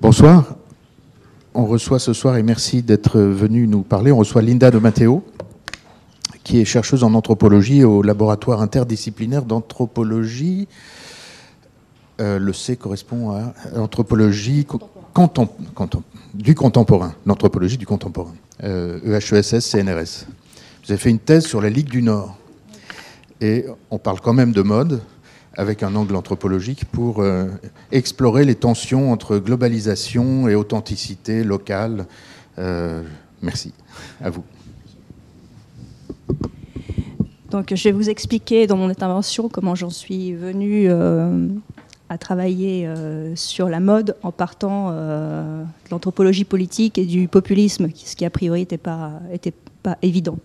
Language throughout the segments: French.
Bonsoir. On reçoit ce soir, et merci d'être venu nous parler, on reçoit Linda de Matteo, qui est chercheuse en anthropologie au laboratoire interdisciplinaire d'anthropologie. Euh, le C correspond à anthropologie du contemporain, l'anthropologie du contemporain, EHESS, CNRS. Vous avez fait une thèse sur la Ligue du Nord. Et on parle quand même de mode, avec un angle anthropologique pour euh, explorer les tensions entre globalisation et authenticité locale. Euh, merci. À vous. Donc, je vais vous expliquer dans mon intervention comment j'en suis venue euh, à travailler sur la mode en partant de l'anthropologie politique et du populisme, ce qui a priori n'était pas, évident.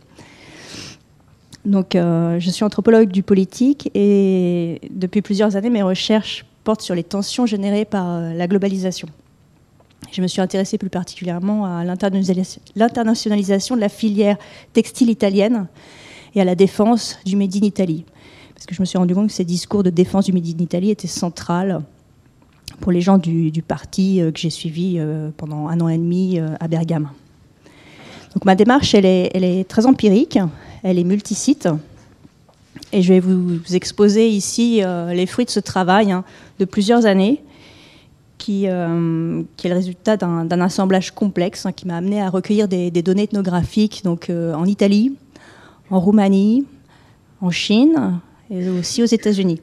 Donc, euh, je suis anthropologue du politique et depuis plusieurs années, mes recherches portent sur les tensions générées par euh, la globalisation. Je me suis intéressée plus particulièrement à l'internationalisation de la filière textile italienne et à la défense du Made in Italy. Parce que je me suis rendu compte que ces discours de défense du Made in Italy étaient centrales pour les gens du, parti euh, que j'ai suivi pendant un an et demi à Bergame. Donc ma démarche, elle est très empirique. Elle est multisite. Et je vais vous exposer ici euh, les fruits de ce travail hein, de plusieurs années, qui, euh, qui est le résultat d'un assemblage complexe hein, qui m'a amené à recueillir des, données ethnographiques donc, euh, en Italie, en Roumanie, en Chine et aussi aux États-Unis.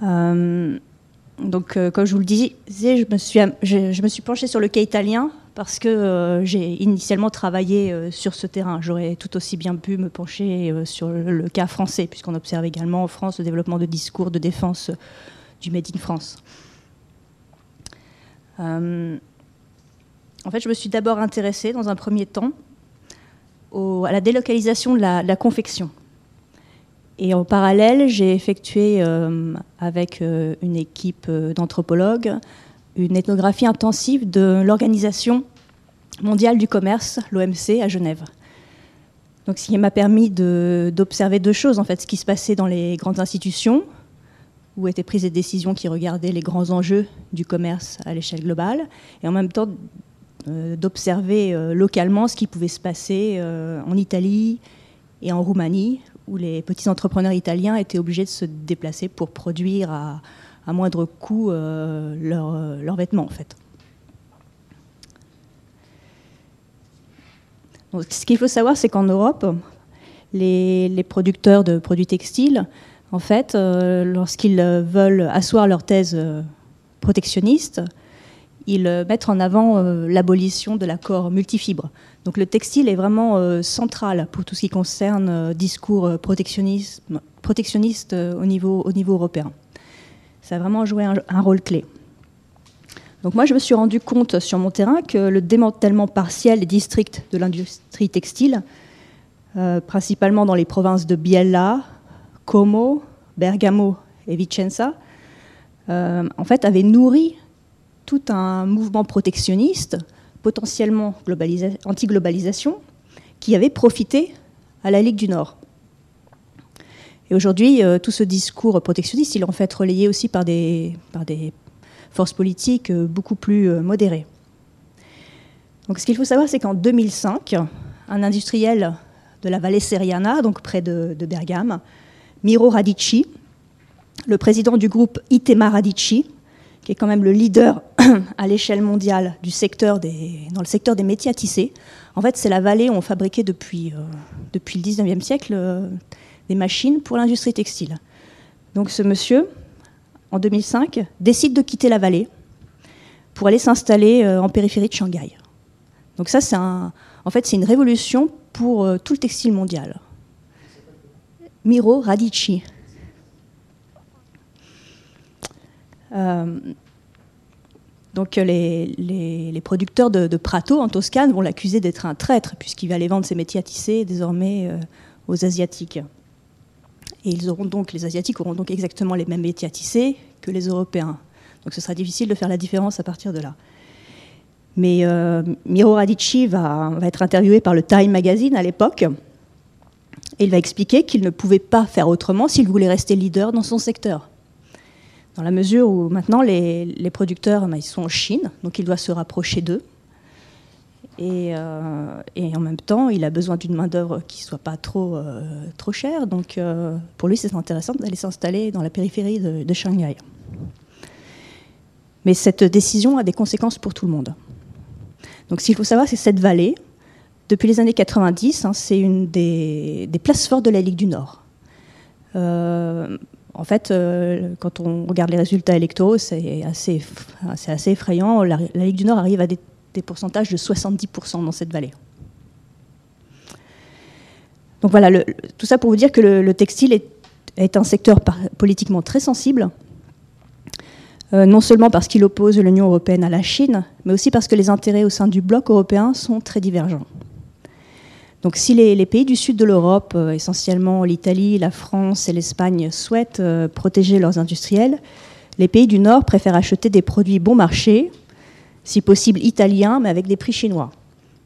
donc, comme je vous le disais, je me suis, je me suis penchée sur le cas italien parce que euh, j'ai initialement travaillé euh, sur ce terrain. J'aurais tout aussi bien pu me pencher euh, sur le, cas français, puisqu'on observe également en France le développement de discours de défense du Made in France. en fait, je me suis d'abord intéressée, dans un premier temps, à la délocalisation de la, confection. Et en parallèle, j'ai effectué avec une équipe d'anthropologues une ethnographie intensive de l'Organisation mondiale du commerce, l'OMC, à Genève. Donc, ce qui m'a permis d'observer deux choses, en fait, ce qui se passait dans les grandes institutions, où étaient prises des décisions qui regardaient les grands enjeux du commerce à l'échelle globale, et en même temps euh, d'observer euh, localement ce qui pouvait se passer euh, en Italie et en Roumanie, où les petits entrepreneurs italiens étaient obligés de se déplacer pour produire à, à moindre coût euh, euh, leurs vêtements en fait. ce qu'il faut savoir, c'est qu'en Europe, les, producteurs de produits textiles, en fait, euh, lorsqu'ils veulent asseoir leur thèse protectionniste, ils mettent en avant l'abolition de l'accord multifibre. Donc le textile est vraiment central pour tout ce qui concerne discours protectionniste, protectionniste au niveau européen. Ça a vraiment joué un, rôle clé. Donc moi, je me suis rendu compte sur mon terrain que le démantèlement partiel des districts de l'industrie textile, euh, principalement dans les provinces de Biella, Como, Bergamo et Vicenza, euh, en fait, avait nourri tout un mouvement protectionniste, potentiellement anti-globalisation, qui avait profité à la Ligue du Nord. Et aujourd'hui, euh, tout ce discours protectionniste, il est en fait relayé aussi par des, forces politiques euh, beaucoup plus euh, modérées. Donc ce qu'il faut savoir, c'est qu'en 2005, un industriel de la vallée Seriana, donc près de, Bergame, Miro Radici, le président du groupe Itema Radici, qui est quand même le leader à l'échelle mondiale du secteur dans le secteur des métiers à tisser. En fait, c'est la vallée où on fabriquait depuis le 19e siècle des machines pour l'industrie textile. Donc ce monsieur, en 2005, décide de quitter la vallée pour aller s'installer euh, en périphérie de Shanghai. Donc ça, c'est en fait, c'est une révolution pour euh, tout le textile mondial. Miro Radici. Euh, donc les, les, producteurs de, Prato en Toscane vont l'accuser d'être un traître puisqu'il va aller vendre ses métiers à tisser désormais aux Asiatiques. Et ils auront donc, les Asiatiques auront donc exactement les mêmes métiers à tisser que les Européens. Donc ce sera difficile de faire la différence à partir de là. Mais euh, Miro Radici va, être interviewé par le Time Magazine à l'époque. Et il va expliquer qu'il ne pouvait pas faire autrement s'il voulait rester leader dans son secteur. dans la mesure où maintenant les, producteurs ben, sont en Chine, donc il doit se rapprocher d'eux. Et, euh, et, en même temps, il a besoin d'une main-d'œuvre qui ne soit pas trop, euh, trop chère. Donc euh, pour lui, c'est intéressant d'aller s'installer dans la périphérie de, Shanghai. Mais cette décision a des conséquences pour tout le monde. Donc ce qu'il faut savoir, c'est cette vallée, depuis les années 90, hein, c'est une des, des, places fortes de la Ligue du Nord. En fait, quand on regarde les résultats électoraux, c'est assez, assez, effrayant. La, Ligue du Nord arrive à des, pourcentages de 70% dans cette vallée. Donc voilà, tout ça pour vous dire que le, textile est, un secteur politiquement très sensible, euh, non seulement parce qu'il oppose l'Union européenne à la Chine, mais aussi parce que les intérêts au sein du bloc européen sont très divergents. Donc si les, pays du sud de l'Europe, euh, essentiellement l'Italie, la France et l'Espagne, souhaitent euh, protéger leurs industriels, les pays du nord préfèrent acheter des produits bon marché, si possible italiens, mais avec des prix chinois,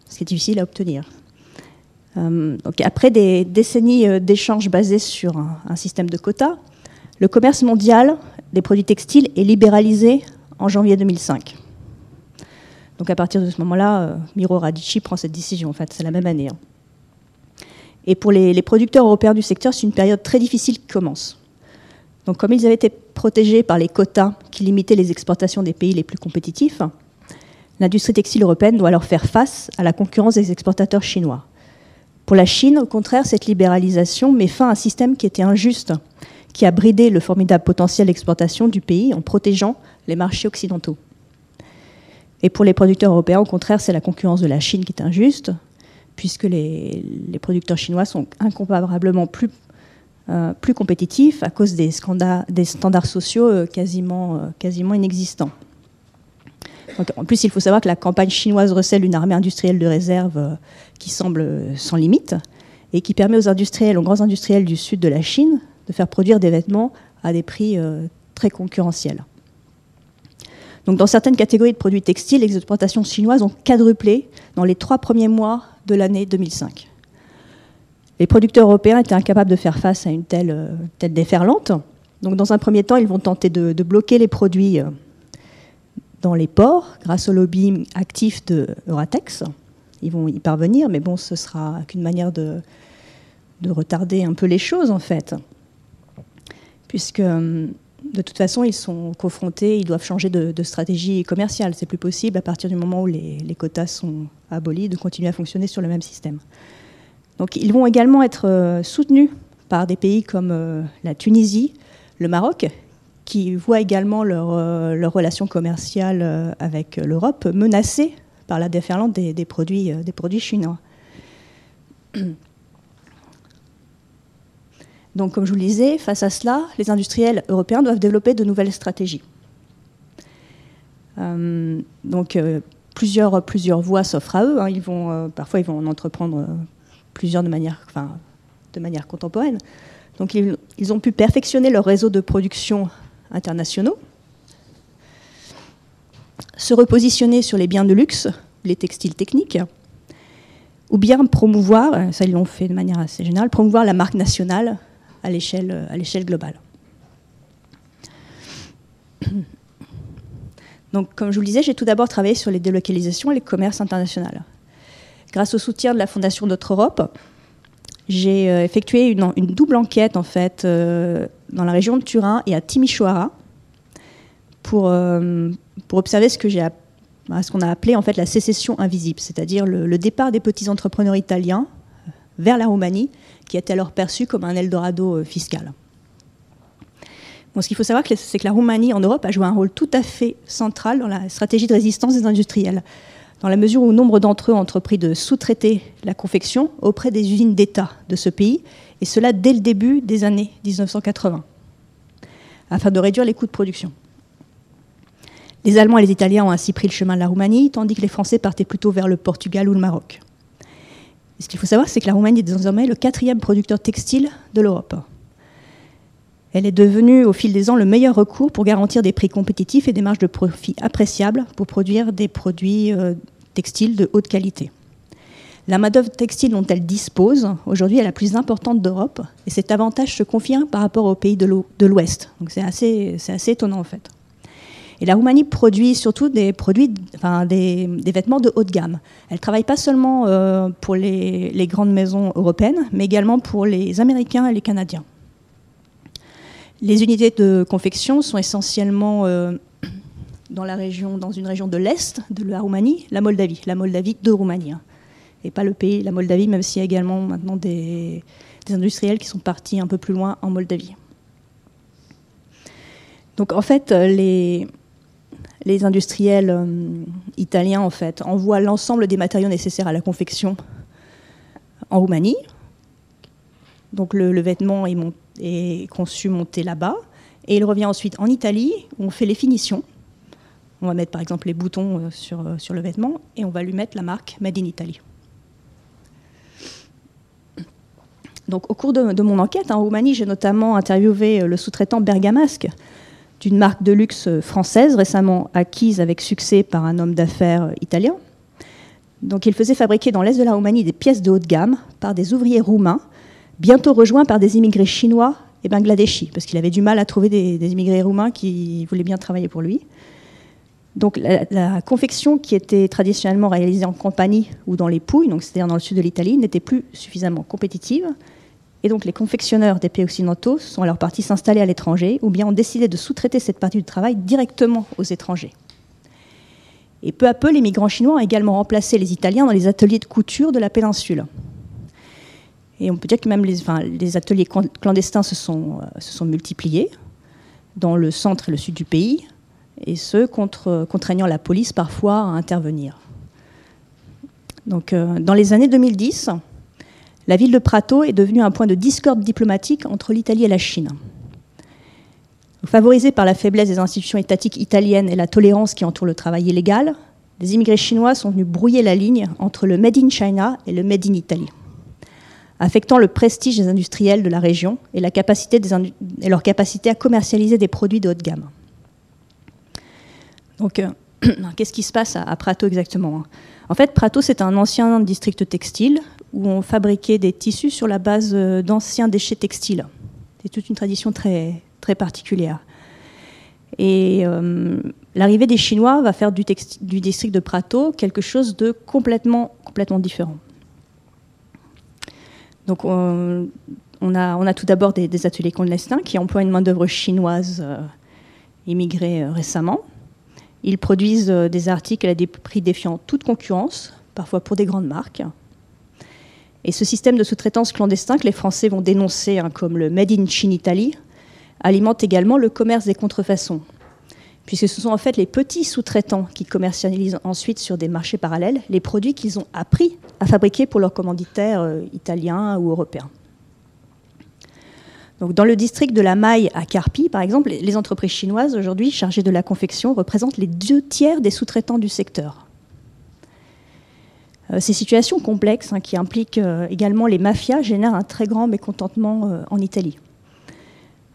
ce qui est difficile à obtenir. Euh, après des décennies d'échanges basés sur un, système de quotas, le commerce mondial des produits textiles est libéralisé en janvier 2005. Donc à partir de ce moment-là, Miro Radici prend cette décision. En fait, c'est la même année. Hein. Et pour les, producteurs européens du secteur, c'est une période très difficile qui commence. Donc, comme ils avaient été protégés par les quotas qui limitaient les exportations des pays les plus compétitifs, l'industrie textile européenne doit alors faire face à la concurrence des exportateurs chinois. Pour la Chine, au contraire, cette libéralisation met fin à un système qui était injuste, qui a bridé le formidable potentiel d'exportation du pays en protégeant les marchés occidentaux. Et pour les producteurs européens, au contraire, c'est la concurrence de la Chine qui est injuste, puisque les, producteurs chinois sont incomparablement plus, euh, compétitifs à cause des, standards sociaux euh, euh, quasiment inexistants. En plus, il faut savoir que la campagne chinoise recèle une armée industrielle de réserve qui semble sans limite et qui permet aux industriels, aux grands industriels du sud de la Chine de faire produire des vêtements à des prix très concurrentiels. Donc, dans certaines catégories de produits textiles, les exportations chinoises ont quadruplé dans les trois premiers mois de l'année 2005. Les producteurs européens étaient incapables de faire face à une telle, euh, déferlante. Donc, dans un premier temps, ils vont tenter de, bloquer les produits euh, dans les ports grâce au lobby actif de Euratex. Ils vont y parvenir, mais bon, ce sera qu'une manière de, de retarder un peu les choses, en fait. Puisque de toute façon, ils sont confrontés, ils doivent changer de, stratégie commerciale. C'est plus possible à partir du moment où les, quotas sont abolis de continuer à fonctionner sur le même système. Donc, ils vont également être euh, soutenus par des pays comme euh, la Tunisie, le Maroc, qui voient également leur, euh, relation commerciale avec l'Europe menacée par la déferlante des, produits, des produits chinois. Donc, comme je vous le disais, face à cela, les industriels européens doivent développer de nouvelles stratégies. Euh, donc, euh, plusieurs, voies s'offrent à eux. Hein. Ils vont, euh, parfois, ils vont en entreprendre plusieurs de manière, contemporaine. Donc, ils, ont pu perfectionner leur réseau de production internationaux, se repositionner sur les biens de luxe, les textiles techniques, ou bien promouvoir, ça ils l'ont fait de manière assez générale, promouvoir la marque nationale à l'échelle globale. Donc, comme je vous le disais, j'ai tout d'abord travaillé sur les délocalisations et les commerces internationaux. Grâce au soutien de la Fondation Notre Europe, j'ai euh, effectué une, double enquête en fait euh, dans la région de Turin et à Timișoara pour, euh, pour observer ce que j'ai qu'on a appelé en fait la sécession invisible, c'est-à-dire le, départ des petits entrepreneurs italiens vers la Roumanie qui était alors perçu comme un Eldorado euh, fiscal. Bon, ce qu'il faut savoir, c'est que la Roumanie en Europe a joué un rôle tout à fait central dans la stratégie de résistance des industriels, dans la mesure où nombre d'entre eux ont entrepris de sous-traiter la confection auprès des usines d'État de ce pays, et cela dès le début des années 1980, afin de réduire les coûts de production. Les Allemands et les Italiens ont ainsi pris le chemin de la Roumanie, tandis que les Français partaient plutôt vers le Portugal ou le Maroc ce qu'il faut savoir, c'est que la Roumanie est désormais le quatrième producteur textile de l'Europe. Elle est devenue au fil des ans le meilleur recours pour garantir des prix compétitifs et des marges de profit appréciables pour produire des produits euh, textiles de haute qualité. La main-d'œuvre textile dont elle dispose, aujourd'hui, est la plus importante d'Europe. Et cet avantage se confirme par rapport aux pays de l'Ouest. Donc c'est assez, assez étonnant, en fait. Et la Roumanie produit surtout des produits, enfin, des, vêtements de haut de gamme. Elle travaille pas seulement euh, pour les, grandes maisons européennes, mais également pour les Américains et les Canadiens. Les unités de confection sont essentiellement euh, dans, la région, dans une région de l'Est de la Roumanie, la Moldavie, la Moldavie de Roumanie. Hein. Et pas le pays, la Moldavie, même s'il y a également maintenant des, industriels qui sont partis un peu plus loin en Moldavie. Donc en fait, les, les industriels euh, italiens en fait envoient l'ensemble des matériaux nécessaires à la confection en Roumanie. Donc le, vêtement est, conçu, monté là-bas, et il revient ensuite en Italie où on fait les finitions. On va mettre par exemple les boutons euh, sur, euh, sur le vêtement et on va lui mettre la marque Made in Italy. Donc, au cours de, mon enquête en Roumanie, j'ai notamment interviewé le sous-traitant Bergamasque, d'une marque de luxe française récemment acquise avec succès par un homme d'affaires italien. Donc il faisait fabriquer dans l'est de la Roumanie des pièces de haut de gamme par des ouvriers roumains, bientôt rejoints par des immigrés chinois et bangladeshis, parce qu'il avait du mal à trouver des, immigrés roumains qui voulaient bien travailler pour lui. Donc la, confection qui était traditionnellement réalisée en compagnie ou dans les Pouilles, c'est-à-dire dans le sud de l'Italie, n'était plus suffisamment compétitive. Et donc les confectionneurs des pays occidentaux sont alors partis s'installer à l'étranger ou bien ont décidé de sous-traiter cette partie du travail directement aux étrangers. Et peu à peu, les migrants chinois ont également remplacé les Italiens dans les ateliers de couture de la péninsule. Et on peut dire que même les, ateliers clandestins se sont, euh, se sont, multipliés dans le centre et le sud du pays, et ce, contre, contraignant la police parfois à intervenir. Donc, euh, dans les années 2010, la ville de Prato est devenue un point de discorde diplomatique entre l'Italie et la Chine. Favorisée par la faiblesse des institutions étatiques italiennes et la tolérance qui entoure le travail illégal, des immigrés chinois sont venus brouiller la ligne entre le Made in China et le Made in Italy, affectant le prestige des industriels de la région et, leur capacité à commercialiser des produits de haute gamme. Donc, euh, qu'est-ce qui se passe à Prato exactement hein? En fait, Prato, c'est un ancien district textile où on fabriquait des tissus sur la base euh, d'anciens déchets textiles. C'est toute une tradition très, particulière. Et euh, l'arrivée des Chinois va faire du, district de Prato quelque chose de complètement, différent. Donc on, a, on a, tout d'abord des, ateliers clandestins qui emploient une main-d'œuvre chinoise euh, immigrée récemment. Ils produisent des articles à des prix défiant toute concurrence, parfois pour des grandes marques. Et ce système de sous-traitance clandestin que les Français vont dénoncer hein, comme le Made in Chine Italy alimente également le commerce des contrefaçons, puisque ce sont en fait les petits sous-traitants qui commercialisent ensuite sur des marchés parallèles les produits qu'ils ont appris à fabriquer pour leurs commanditaires euh, italiens ou européens. Dans le district de la Maille à Carpi, par exemple, les entreprises chinoises aujourd'hui chargées de la confection représentent les deux tiers des sous-traitants du secteur. Euh, ces situations complexes, hein, qui impliquent euh, également les mafias, génèrent un très grand mécontentement euh, en Italie.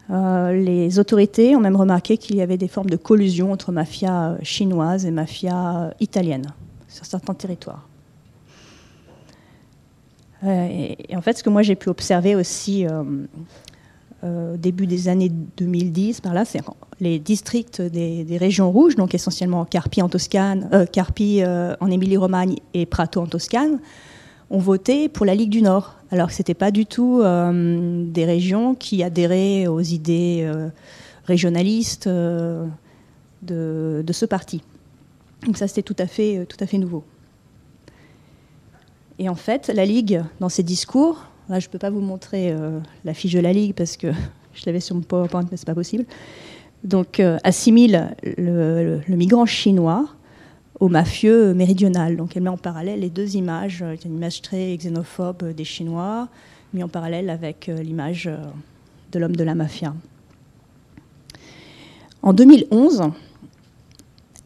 les autorités ont même remarqué qu'il y avait des formes de collusion entre mafias chinoises et mafias italiennes sur certains territoires. et, en fait, ce que moi j'ai pu observer aussi au début des années 2010, par là, les districts des, régions rouges, donc essentiellement Carpi en Toscane, euh, Carpi euh, en Émilie-Romagne et Prato en Toscane, ont voté pour la Ligue du Nord. Alors que ce n'était pas du tout euh, des régions qui adhéraient aux idées régionalistes de, de, ce parti. Donc ça, c'était tout, tout à fait nouveau. Et en fait, la Ligue, dans ses discours, là, je ne peux pas vous montrer la fiche de la Ligue parce que je l'avais sur mon PowerPoint, mais ce n'est pas possible donc euh, assimile le, migrant chinois au mafieux méridional. Donc elle met en parallèle les deux images, euh, une image très xénophobe des Chinois, mis en parallèle avec euh, l'image de l'homme de la mafia. En 2011,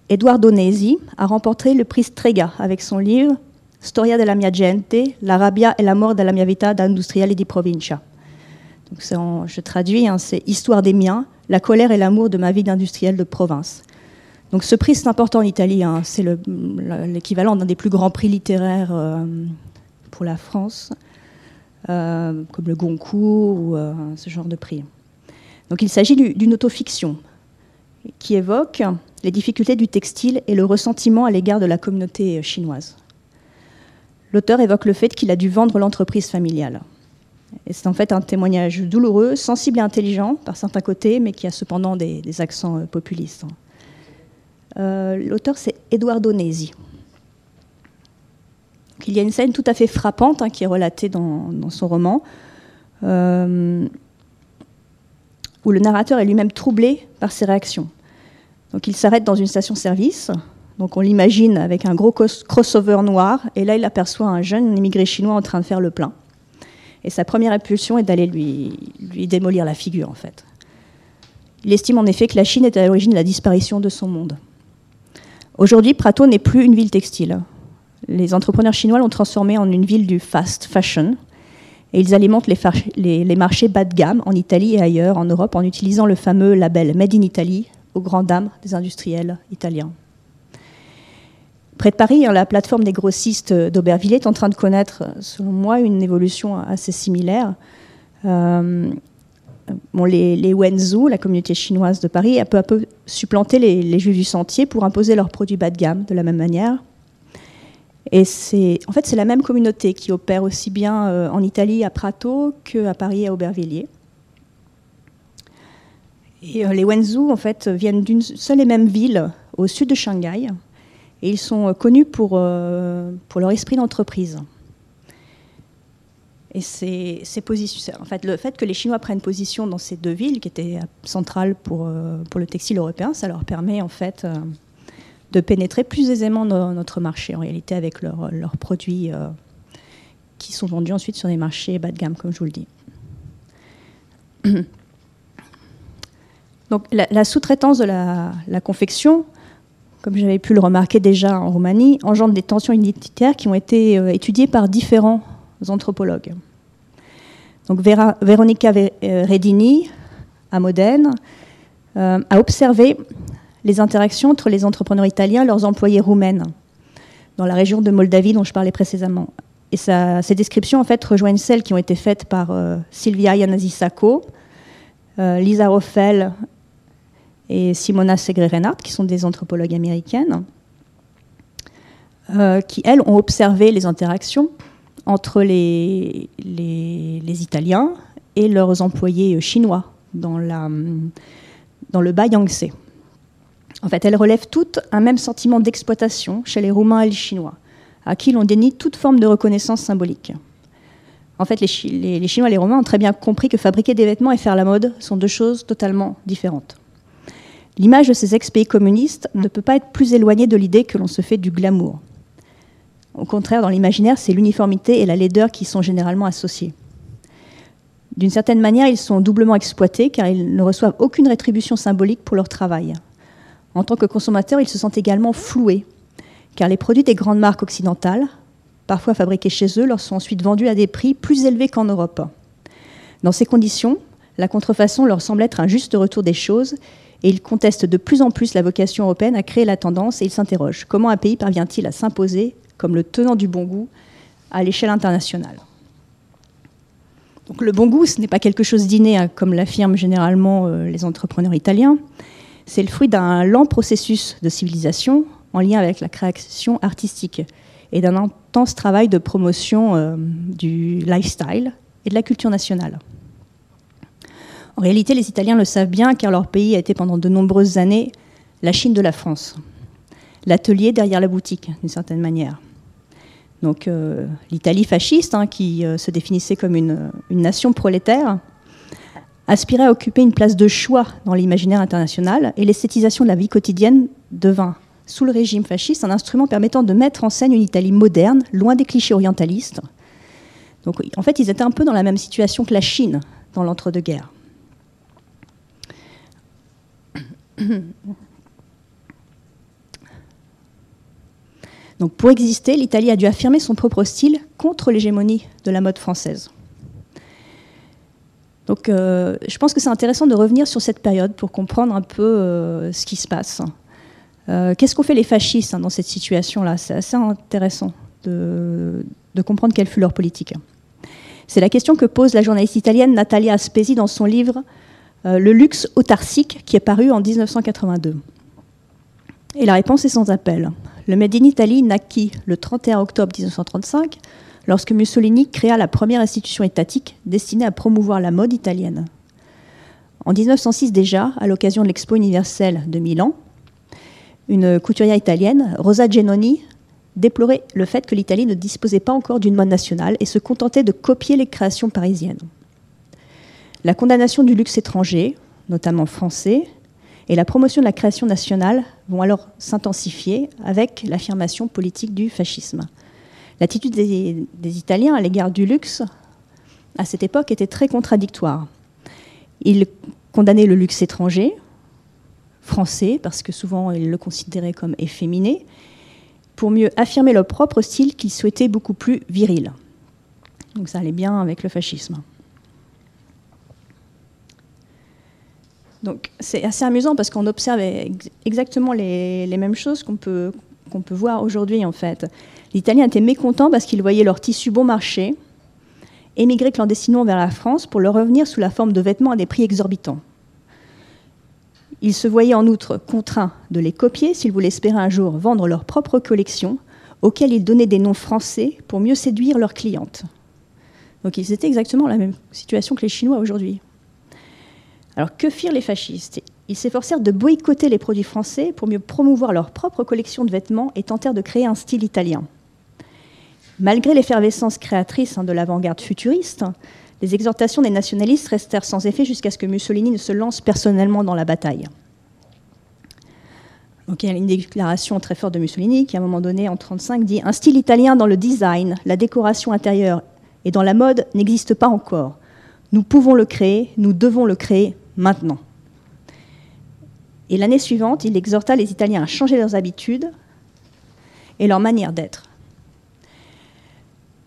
Eduardo Nesi a remporté le prix Strega avec son livre Storia della mia gente, la rabbia e la mort della mia vita da industriale di provincia. Donc je traduis, hein, c'est Histoire des miens, la colère et l'amour de ma vie d'industriel de province. Donc ce prix, c'est important en Italie. Hein. c'est l'équivalent d'un des plus grands prix littéraires euh, pour la France, comme le Goncourt ou ce genre de prix. Donc il s'agit d'une autofiction qui évoque les difficultés du textile et le ressentiment à l'égard de la communauté chinoise. L'auteur évoque le fait qu'il a dû vendre l'entreprise familiale. C'est en fait un témoignage douloureux, sensible et intelligent par certains côtés, mais qui a cependant des, accents euh, populistes. Euh, l'auteur, c'est Eduardo Nesi. Il y a une scène tout à fait frappante hein, qui est relatée dans, son roman, euh, où le narrateur est lui-même troublé par ses réactions. Donc il s'arrête dans une station-service, donc on l'imagine avec un gros crossover noir, et là il aperçoit un jeune immigré chinois en train de faire le plein. Et sa première impulsion est d'aller lui, démolir la figure, en fait. Il estime en effet que la Chine est à l'origine de la disparition de son monde. Aujourd'hui, Prato n'est plus une ville textile. Les entrepreneurs chinois l'ont transformée en une ville du fast fashion. Et ils alimentent les, les, marchés bas de gamme en Italie et ailleurs, en Europe, en utilisant le fameux label Made in Italy aux grandes dames des industriels italiens. Près de Paris, hein, la plateforme des grossistes d'Aubervilliers est en train de connaître, selon moi, une évolution assez similaire. Euh, les, Wenzhou, la communauté chinoise de Paris, a peu à peu supplanté les, Juifs du Sentier pour imposer leurs produits bas de gamme de la même manière. Et en fait, c'est la même communauté qui opère aussi bien euh, en Italie à Prato qu'à Paris à Aubervilliers. Et euh, les Wenzhou, en fait, viennent d'une seule et même ville au sud de Shanghai, et ils sont euh, connus pour, euh, pour leur esprit d'entreprise. Et c'est en fait, le fait que les Chinois prennent position dans ces deux villes, qui étaient centrales pour, euh, pour le textile européen, ça leur permet en fait de pénétrer plus aisément dans notre marché, en réalité, avec leurs produits qui sont vendus ensuite sur des marchés bas de gamme, comme je vous le dis. Donc, la, sous-traitance de la, confection comme j'avais pu le remarquer déjà en Roumanie, engendre des tensions identitaires qui ont été euh, étudiées par différents anthropologues. Donc Vera, Veronica euh, Redini, à Modène, euh, a observé les interactions entre les entrepreneurs italiens et leurs employés roumaines dans la région de Moldavie dont je parlais précédemment. Et ces descriptions en fait rejoignent celles qui ont été faites par Silvia Yanazisako, Lisa Roffel et Simona Segre-Reinhardt, qui sont des anthropologues américaines, euh, qui, elles, ont observé les interactions entre les, Italiens et leurs employés chinois dans, la, dans le bas Yangtze. En fait, elles relèvent toutes un même sentiment d'exploitation chez les Roumains et les Chinois, à qui l'on dénie toute forme de reconnaissance symbolique. En fait, les, les Chinois et les Romains ont très bien compris que fabriquer des vêtements et faire la mode sont deux choses totalement différentes. L'image de ces ex-pays communistes ne peut pas être plus éloignée de l'idée que l'on se fait du glamour. Au contraire, dans l'imaginaire, c'est l'uniformité et la laideur qui sont généralement associés. D'une certaine manière, ils sont doublement exploités car ils ne reçoivent aucune rétribution symbolique pour leur travail. En tant que consommateurs, ils se sentent également floués car les produits des grandes marques occidentales, parfois fabriqués chez eux, leur sont ensuite vendus à des prix plus élevés qu'en Europe. Dans ces conditions, la contrefaçon leur semble être un juste retour des choses et il conteste de plus en plus la vocation européenne à créer la tendance et il s'interroge comment un pays parvient-il à s'imposer comme le tenant du bon goût à l'échelle internationale? Donc le bon goût, ce n'est pas quelque chose d'inné, hein, comme l'affirment généralement euh, les entrepreneurs italiens. C'est le fruit d'un lent processus de civilisation en lien avec la création artistique et d'un intense travail de promotion euh, du lifestyle et de la culture nationale. En réalité, les Italiens le savent bien car leur pays a été pendant de nombreuses années la Chine de la France, l'atelier derrière la boutique, d'une certaine manière. Donc euh, l'Italie fasciste, hein, qui euh, se définissait comme une, nation prolétaire, aspirait à occuper une place de choix dans l'imaginaire international et l'esthétisation de la vie quotidienne devint, sous le régime fasciste, un instrument permettant de mettre en scène une Italie moderne, loin des clichés orientalistes. Donc en fait, ils étaient un peu dans la même situation que la Chine dans l'entre-deux-guerres. Donc pour exister, l'Italie a dû affirmer son propre style contre l'hégémonie de la mode française. Donc euh, je pense que c'est intéressant de revenir sur cette période pour comprendre un peu euh, ce qui se passe. Euh, qu'est-ce qu'ont fait les fascistes hein, dans cette situation-là? C'est assez intéressant de, de comprendre quelle fut leur politique. C'est la question que pose la journaliste italienne Natalia Aspesi dans son livre Le luxe autarcique, qui est paru en 1982. Et la réponse est sans appel. Le Made in Italy naquit le 31 octobre 1935, lorsque Mussolini créa la première institution étatique destinée à promouvoir la mode italienne. En 1906 déjà, à l'occasion de l'Expo universelle de Milan, une couturière italienne, Rosa Genoni, déplorait le fait que l'Italie ne disposait pas encore d'une mode nationale et se contentait de copier les créations parisiennes. La condamnation du luxe étranger, notamment français, et la promotion de la création nationale vont alors s'intensifier avec l'affirmation politique du fascisme. L'attitude des, Italiens à l'égard du luxe, à cette époque, était très contradictoire. Ils condamnaient le luxe étranger, français, parce que souvent ils le considéraient comme efféminé, pour mieux affirmer leur propre style qu'ils souhaitaient beaucoup plus viril. Donc ça allait bien avec le fascisme. Donc c'est assez amusant parce qu'on observe exactement les, mêmes choses qu'on peut, voir aujourd'hui en fait. L'Italien était mécontent parce qu'il voyait leur tissu bon marché émigrer clandestinement vers la France pour leur revenir sous la forme de vêtements à des prix exorbitants. Ils se voyaient en outre contraints de les copier s'ils voulaient espérer un jour vendre leur propre collection, auxquelles ils donnaient des noms français pour mieux séduire leurs clientes. Donc ils étaient exactement la même situation que les Chinois aujourd'hui. Alors que firent les fascistes? Ils s'efforcèrent de boycotter les produits français pour mieux promouvoir leur propre collection de vêtements et tentèrent de créer un style italien. Malgré l'effervescence créatrice hein, de l'avant-garde futuriste, les exhortations des nationalistes restèrent sans effet jusqu'à ce que Mussolini ne se lance personnellement dans la bataille. Donc il y a une déclaration très forte de Mussolini qui, à un moment donné, en 1935, dit Un style italien dans le design, la décoration intérieure et dans la mode n'existe pas encore. Nous pouvons le créer, nous devons le créer maintenant. Et l'année suivante, il exhorta les Italiens à changer leurs habitudes et leur manière d'être.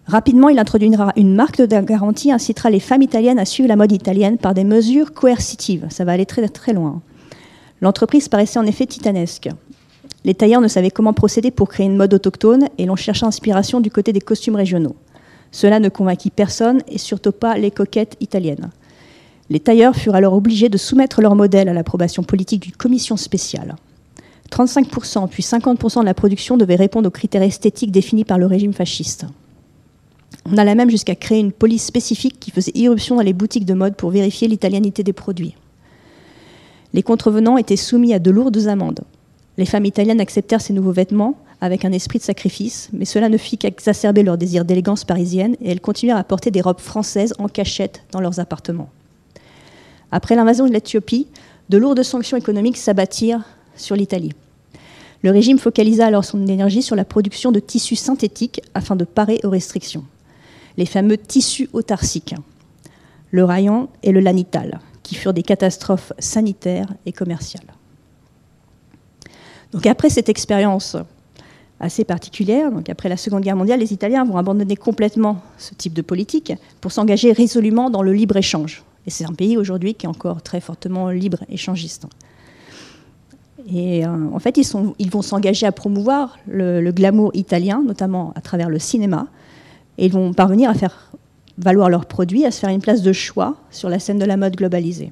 Rapidement, il introduira une marque de garantie, incitera les femmes italiennes à suivre la mode italienne par des mesures coercitives. Ça va aller très, très loin. L'entreprise paraissait en effet titanesque. Les tailleurs ne savaient comment procéder pour créer une mode autochtone et l'on chercha inspiration du côté des costumes régionaux. Cela ne convainquit personne et surtout pas les coquettes italiennes. Les tailleurs furent alors obligés de soumettre leur modèle à l'approbation politique d'une commission spéciale. 35% puis 50% de la production devait répondre aux critères esthétiques définis par le régime fasciste. On alla même jusqu'à créer une police spécifique qui faisait irruption dans les boutiques de mode pour vérifier l'italianité des produits. Les contrevenants étaient soumis à de lourdes amendes. Les femmes italiennes acceptèrent ces nouveaux vêtements avec un esprit de sacrifice, mais cela ne fit qu'exacerber leur désir d'élégance parisienne et elles continuèrent à porter des robes françaises en cachette dans leurs appartements. Après l'invasion de l'Éthiopie, de lourdes sanctions économiques s'abattirent sur l'Italie. Le régime focalisa alors son énergie sur la production de tissus synthétiques afin de parer aux restrictions les fameux tissus autarciques, le rayon et le lanital, qui furent des catastrophes sanitaires et commerciales. Donc après cette expérience assez particulière, après la Seconde Guerre mondiale, les Italiens vont abandonner complètement ce type de politique pour s'engager résolument dans le libre-échange. Et c'est un pays aujourd'hui qui est encore très fortement libre-échangiste. Et euh, en fait, ils, vont s'engager à promouvoir le, glamour italien, notamment à travers le cinéma, et ils vont parvenir à faire valoir leurs produits, à se faire une place de choix sur la scène de la mode globalisée.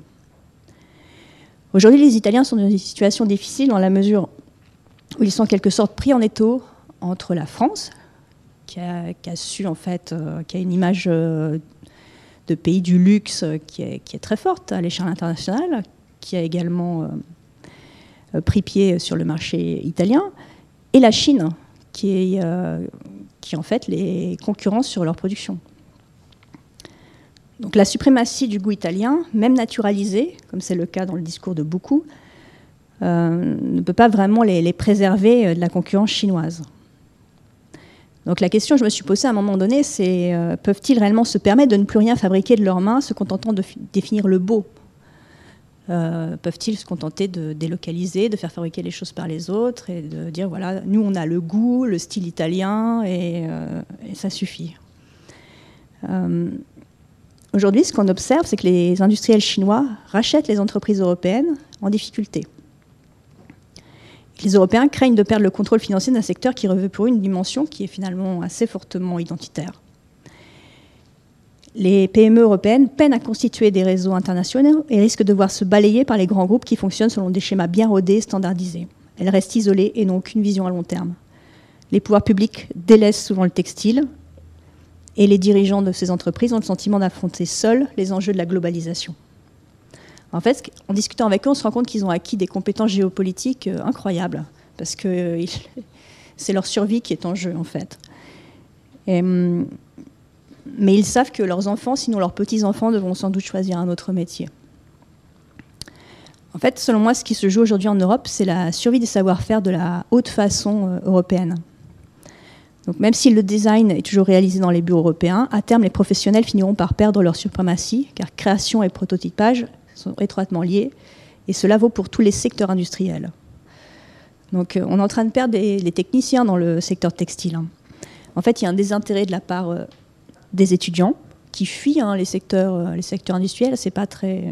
Aujourd'hui, les Italiens sont dans une situation difficile dans la mesure où ils sont en quelque sorte pris en étau entre la France, qui a, su en fait, euh, a une image euh, de pays du luxe qui est, qui est très forte à l'échelle internationale, qui a également euh, pris pied sur le marché italien, et la Chine, qui est en fait les concurrencent sur leur production. Donc la suprématie du goût italien, même naturalisé, comme c'est le cas dans le discours de beaucoup, euh, ne peut pas vraiment les, préserver euh, de la concurrence chinoise. Donc la question que je me suis posée à un moment donné, c'est euh, peuvent-ils réellement se permettre de ne plus rien fabriquer de leurs mains, se contentant de définir le beau? Euh, peuvent-ils se contenter de délocaliser, de faire fabriquer les choses par les autres et de dire voilà, nous on a le goût, le style italien et, euh, ça suffit? Aujourd'hui, ce qu'on observe, c'est que les industriels chinois rachètent les entreprises européennes en difficulté. Les Européens craignent de perdre le contrôle financier d'un secteur qui revêt pour eux une dimension qui est finalement assez fortement identitaire. Les PME européennes peinent à constituer des réseaux internationaux et risquent de voir se balayer par les grands groupes qui fonctionnent selon des schémas bien rodés, standardisés. Elles restent isolées et n'ont aucune vision à long terme. Les pouvoirs publics délaissent souvent le textile et les dirigeants de ces entreprises ont le sentiment d'affronter seuls les enjeux de la globalisation. En fait, en discutant avec eux, on se rend compte qu'ils ont acquis des compétences géopolitiques euh, incroyables, parce que euh, c'est leur survie qui est en jeu, en fait. Hum, mais ils savent que leurs enfants, sinon leurs petits-enfants, devront sans doute choisir un autre métier. En fait, selon moi, ce qui se joue aujourd'hui en Europe, c'est la survie des savoir-faire de la haute façon euh, européenne. Donc même si le design est toujours réalisé dans les bureaux européens, à terme, les professionnels finiront par perdre leur suprématie, car création et prototypage sont étroitement liés, et cela vaut pour tous les secteurs industriels. Donc euh, on est en train de perdre les, techniciens dans le secteur textile. Hein. En fait, il y a un désintérêt de la part euh, des étudiants qui fuient hein, les, secteurs, euh, les secteurs industriels. C'est pas très,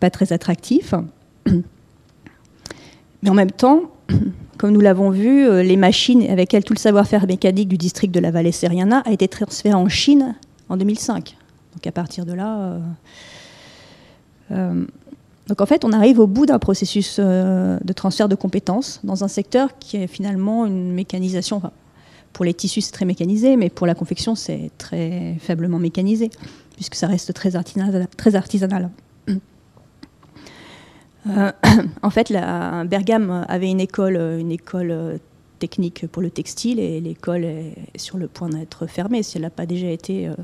pas très attractif. Mais en même temps, comme nous l'avons vu, les machines avec elles tout le savoir-faire mécanique du district de la vallée Seriana a été transféré en Chine en 2005. Donc à partir de là, donc en fait, on arrive au bout d'un processus de transfert de compétences dans un secteur qui est finalement une mécanisation. pour les tissus, c'est très mécanisé, mais pour la confection, c'est très faiblement mécanisé, puisque ça reste très artisanal. Euh, en fait, la, Bergame avait une école, une école euh, technique pour le textile et l'école est sur le point d'être fermée si elle n'a pas déjà été euh,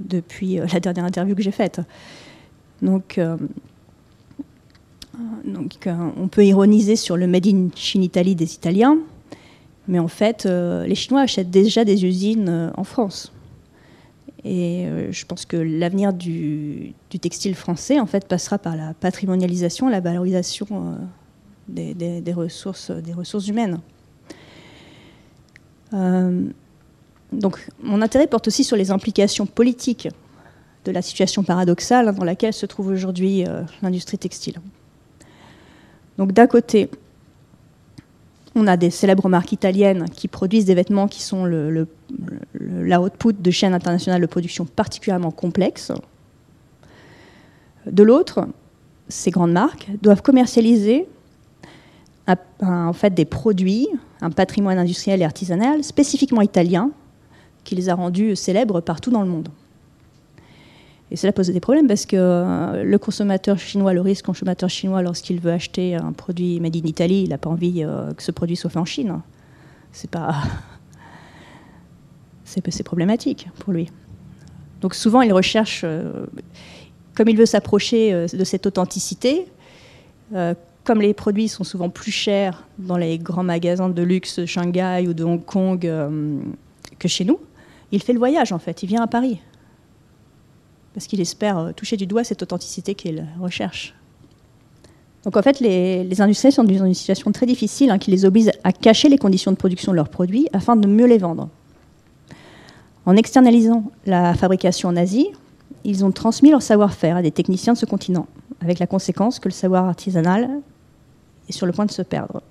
depuis la dernière interview que j'ai faite. Donc, donc on peut ironiser sur le Made in Italie des Italiens, mais en fait, les Chinois achètent déjà des usines en France. Et euh, je pense que l'avenir du, textile français, en fait, passera par la patrimonialisation, la valorisation euh, des, ressources, humaines. Euh, donc, mon intérêt porte aussi sur les implications politiques de la situation paradoxale dans laquelle se trouve aujourd'hui l'industrie textile. Donc, d'un côté, on a des célèbres marques italiennes qui produisent des vêtements qui sont le, la output de chaînes internationales de production particulièrement complexes. De l'autre, ces grandes marques doivent commercialiser en fait des produits, un patrimoine industriel et artisanal spécifiquement italien qui les a rendus célèbres partout dans le monde. Et cela pose des problèmes parce que euh, le consommateur chinois, le risque consommateur chinois, lorsqu'il veut acheter un produit made in Italy, il n'a pas envie euh, que ce produit soit fait en Chine. C'est pas. C'est problématique pour lui. Donc souvent, il recherche, euh, comme il veut s'approcher de cette authenticité, comme les produits sont souvent plus chers dans les grands magasins de luxe de Shanghai ou de Hong Kong que chez nous, il fait le voyage en fait, il vient à Paris parce qu'il espère euh, toucher du doigt cette authenticité qu'il recherche. Donc en fait, les, industriels sont dans une situation très difficile hein, qui les oblige à cacher les conditions de production de leurs produits afin de mieux les vendre. En externalisant la fabrication en Asie, ils ont transmis leur savoir-faire à des techniciens de ce continent, avec la conséquence que le savoir artisanal est sur le point de se perdre.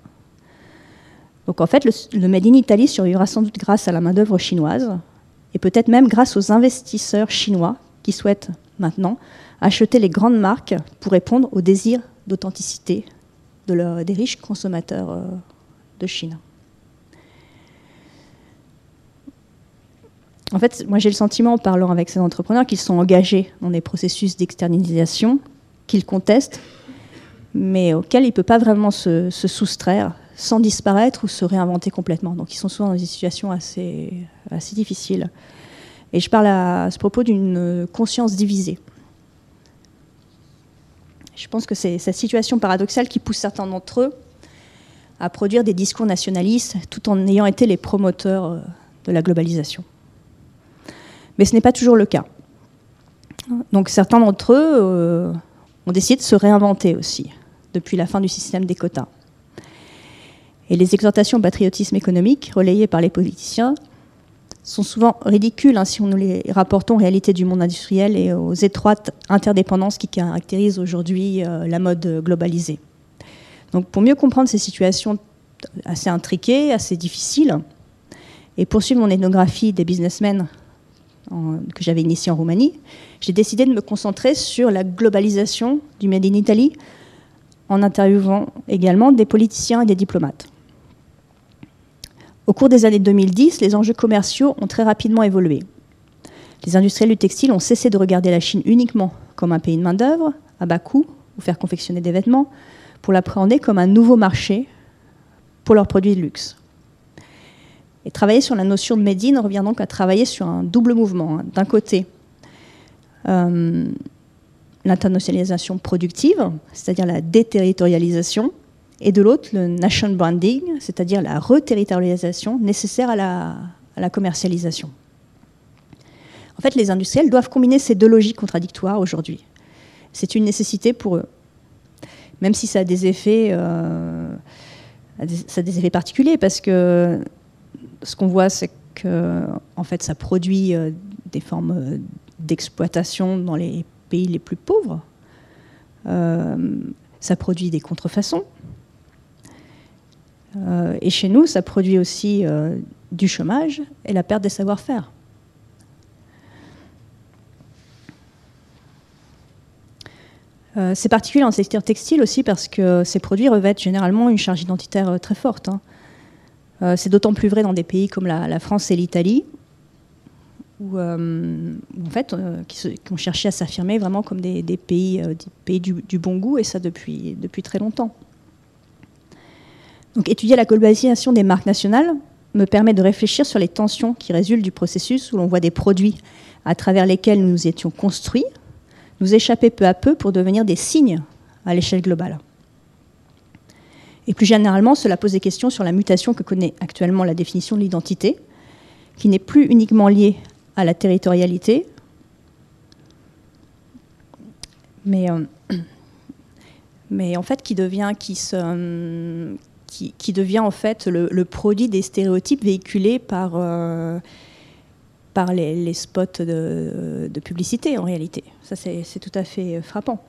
Donc en fait, le, le Made in Italy survivra sans doute grâce à la main-d'œuvre chinoise, et peut-être même grâce aux investisseurs chinois qui souhaitent maintenant acheter les grandes marques pour répondre au désir d'authenticité de des riches consommateurs euh, de Chine. En fait, moi j'ai le sentiment en parlant avec ces entrepreneurs qu'ils sont engagés dans des processus d'externalisation qu'ils contestent, mais auxquels ils ne peuvent pas vraiment se, soustraire sans disparaître ou se réinventer complètement. Donc ils sont souvent dans des situations assez, assez difficiles. Et je parle à, ce propos d'une conscience divisée. Je pense que c'est cette situation paradoxale qui pousse certains d'entre eux à produire des discours nationalistes tout en ayant été les promoteurs euh, de la globalisation. Mais ce n'est pas toujours le cas. Donc certains d'entre eux euh, ont décidé de se réinventer aussi depuis la fin du système des quotas. Et les exhortations au patriotisme économique relayées par les politiciens sont souvent ridicules hein, si on nous les rapportons aux réalités du monde industriel et aux étroites interdépendances qui caractérisent aujourd'hui euh, la mode globalisée. Donc pour mieux comprendre ces situations assez intriquées, assez difficiles, et poursuivre mon ethnographie des businessmen que j'avais initiée en Roumanie, j'ai décidé de me concentrer sur la globalisation du Made in Italy en interviewant également des politiciens et des diplomates. Au cours des années 2010, les enjeux commerciaux ont très rapidement évolué. Les industriels du textile ont cessé de regarder la Chine uniquement comme un pays de main-d'œuvre, à bas coût, ou faire confectionner des vêtements, pour l'appréhender comme un nouveau marché pour leurs produits de luxe. Et travailler sur la notion de Made in revient donc à travailler sur un double mouvement. Hein. D'un côté, euh, l'internationalisation productive, c'est-à-dire la déterritorialisation, et de l'autre, le nation branding, c'est-à-dire la reterritorialisation nécessaire à la, commercialisation. En fait, les industriels doivent combiner ces deux logiques contradictoires aujourd'hui. C'est une nécessité pour eux. Même si ça a des effets, euh, ça a des effets particuliers, parce que ce qu'on voit, c'est que en fait, ça produit euh, des formes euh, d'exploitation dans les pays les plus pauvres. ça produit des contrefaçons. Et chez nous, ça produit aussi du chômage et la perte des savoir-faire. Euh, c'est particulier dans le secteur textile aussi parce que ces produits revêtent généralement une charge identitaire euh, très forte. Hein. Euh, c'est d'autant plus vrai dans des pays comme la, France et l'Italie, où, en fait, qui, ont cherché à s'affirmer vraiment comme des, pays, pays du, bon goût, et ça depuis, depuis très longtemps. Donc, étudier la globalisation des marques nationales me permet de réfléchir sur les tensions qui résultent du processus où l'on voit des produits à travers lesquels nous nous étions construits nous échapper peu à peu pour devenir des signes à l'échelle globale. Et plus généralement, cela pose des questions sur la mutation que connaît actuellement la définition de l'identité, qui n'est plus uniquement liée à la territorialité, mais, euh, mais en fait qui devient, qui se, qui, devient en fait le, produit des stéréotypes véhiculés par, euh, par les, spots de, publicité en réalité. Ça, c'est tout à fait euh, frappant.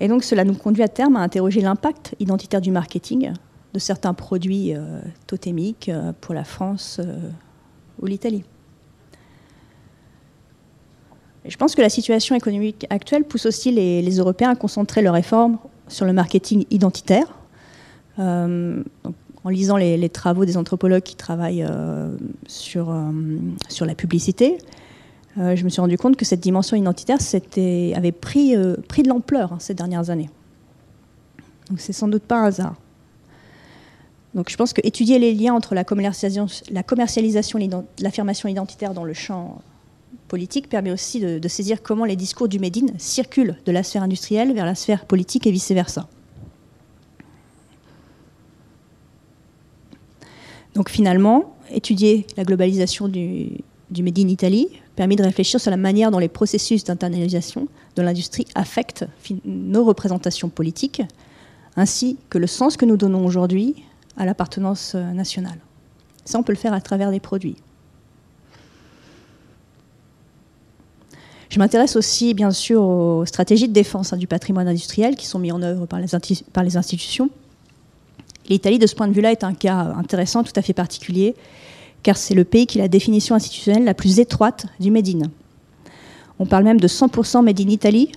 Et donc, cela nous conduit à terme à interroger l'impact identitaire du marketing de certains produits euh, totémiques euh, pour la France ou l'Italie. Je pense que la situation économique actuelle pousse aussi les, Européens à concentrer leurs réformes sur le marketing identitaire en lisant les, travaux des anthropologues qui travaillent euh, sur, euh, sur la publicité, euh, je me suis rendu compte que cette dimension identitaire avait pris, pris de l'ampleur hein, ces dernières années. Donc c'est sans doute pas un hasard. Donc je pense qu'étudier les liens entre la commercialisation, la commercialisation l'affirmation identitaire dans le champ politique permet aussi de, de, saisir comment les discours du Médine circulent de la sphère industrielle vers la sphère politique et vice-versa. Donc finalement, étudier la globalisation du, Made in Italy permet de réfléchir sur la manière dont les processus d'internalisation de l'industrie affectent nos représentations politiques, ainsi que le sens que nous donnons aujourd'hui à l'appartenance euh, nationale. Ça, on peut le faire à travers des produits. Je m'intéresse aussi, bien sûr, aux stratégies de défense hein, du patrimoine industriel qui sont mises en œuvre par les institutions L'Italie, de ce point de vue-là, est un cas intéressant, tout à fait particulier, car c'est le pays qui a la définition institutionnelle la plus étroite du Made in. On parle même de 100% Made in Italy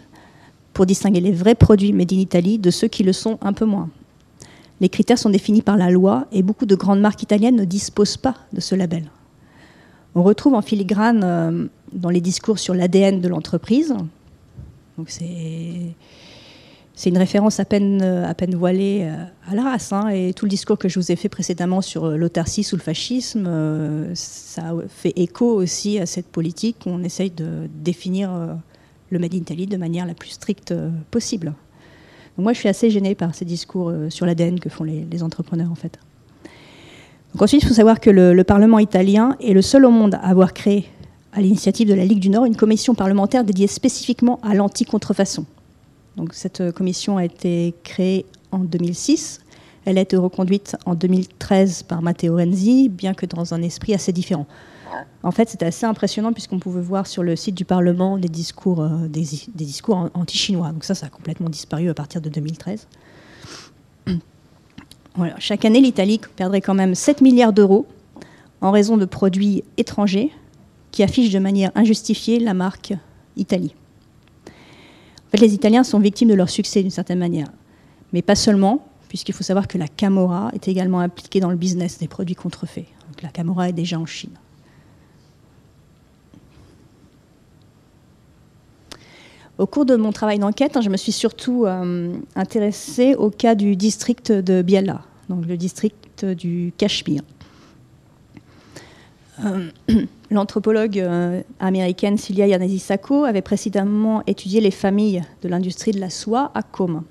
pour distinguer les vrais produits Made in Italy de ceux qui le sont un peu moins. Les critères sont définis par la loi et beaucoup de grandes marques italiennes ne disposent pas de ce label. On retrouve en filigrane euh, dans les discours sur l'ADN de l'entreprise. Donc c'est c'est une référence à peine, euh, voilée euh, à la race. Hein, et tout le discours que je vous ai fait précédemment sur euh, l'autarcie ou le fascisme, ça fait écho aussi à cette politique où on essaye de définir le Made in Italy de manière la plus stricte possible. moi, je suis assez gênée par ces discours sur l'ADN que font les, entrepreneurs, en fait. Ensuite, il faut savoir que le, le Parlement italien est le seul au monde à avoir créé, à l'initiative de la Ligue du Nord, une commission parlementaire dédiée spécifiquement à l'anti-contrefaçon. Donc, cette euh, commission a été créée en 2006. Elle a été reconduite en 2013 par Matteo Renzi, bien que dans un esprit assez différent. En fait, c'était assez impressionnant puisqu'on pouvait voir sur le site du Parlement des discours, euh, des, discours anti-chinois. Donc ça, ça a complètement disparu à partir de 2013. Chaque année, l'Italie perdrait quand même 7 milliards d'euros en raison de produits étrangers qui affichent de manière injustifiée la marque Italie. Fait, les Italiens sont victimes de leur succès d'une certaine manière, mais pas seulement, puisqu'il faut savoir que la Camorra est également impliquée dans le business des produits contrefaits. La Camorra est déjà en Chine. Au cours de mon travail d'enquête, hein, je me suis surtout euh, intéressée au cas du district de Biella, donc le district du Cachemire. Euh, l'anthropologue euh, américaine Cilia Yanezisako avait précédemment étudié les familles de l'industrie de la soie à Como.